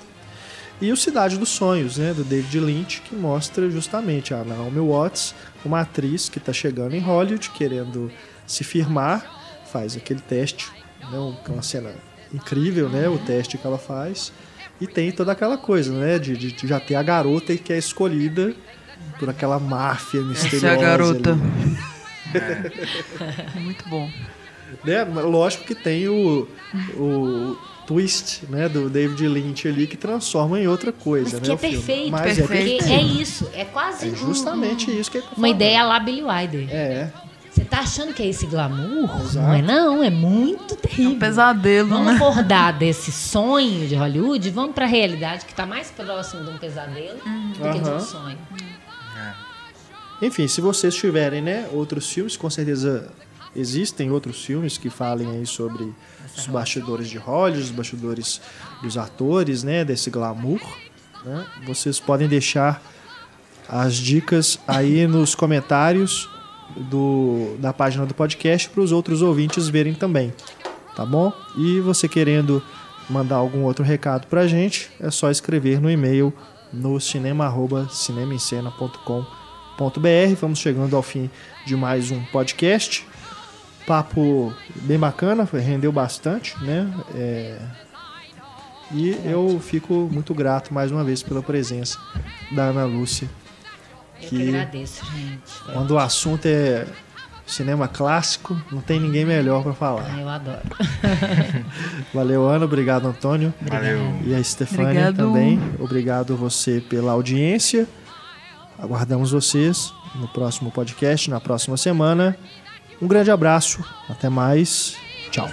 E o Cidade dos Sonhos, né, do David Lynch, que mostra justamente a Naomi Watts, uma atriz que está chegando em Hollywood, querendo se firmar, faz aquele teste, né, um- uma cena incrível, né, o teste que ela faz, e tem toda aquela coisa, né, de, de- de já ter a garota que é escolhida por aquela máfia misteriosa. Essa é a garota. ali. Muito bom. né? Lógico que tem o, o twist né, do David Lynch ali que transforma em outra coisa. Mas né, que é o filme. perfeito, Mas porque é perfeito. é isso, é quase É justamente um- isso que tá uma ideia lá Billy Wilder. É, Você tá achando que é esse glamour? Exato. Não é não, é muito É terrível. um pesadelo, Vamos né? acordar desse sonho de Hollywood e vamos pra realidade que tá mais próximo de um pesadelo do que de um sonho. Enfim, se vocês tiverem né, outros filmes, com certeza existem outros filmes que falem aí sobre os bastidores de Hollywood, os bastidores dos atores, né, desse glamour. né? Vocês podem deixar as dicas aí nos comentários do, da página do podcast para os outros ouvintes verem também, tá bom? E você querendo mandar algum outro recado pra gente, é só escrever no e-mail no cinema@cinemaencena.com.br. Vamos chegando ao fim de mais um podcast. Papo bem bacana, foi- rendeu bastante, né? É, E eu fico muito grato mais uma vez pela presença da Ana Lúcia. Eu Que- que agradeço, gente. Quando o assunto é cinema clássico, não tem ninguém melhor para falar. Ah, Eu adoro. Valeu, Ana. Obrigado, Antônio. Valeu. E a Stefania também. Obrigado você pela audiência. Aguardamos vocês no próximo podcast, na próxima semana. Um grande abraço. Até mais. Tchau.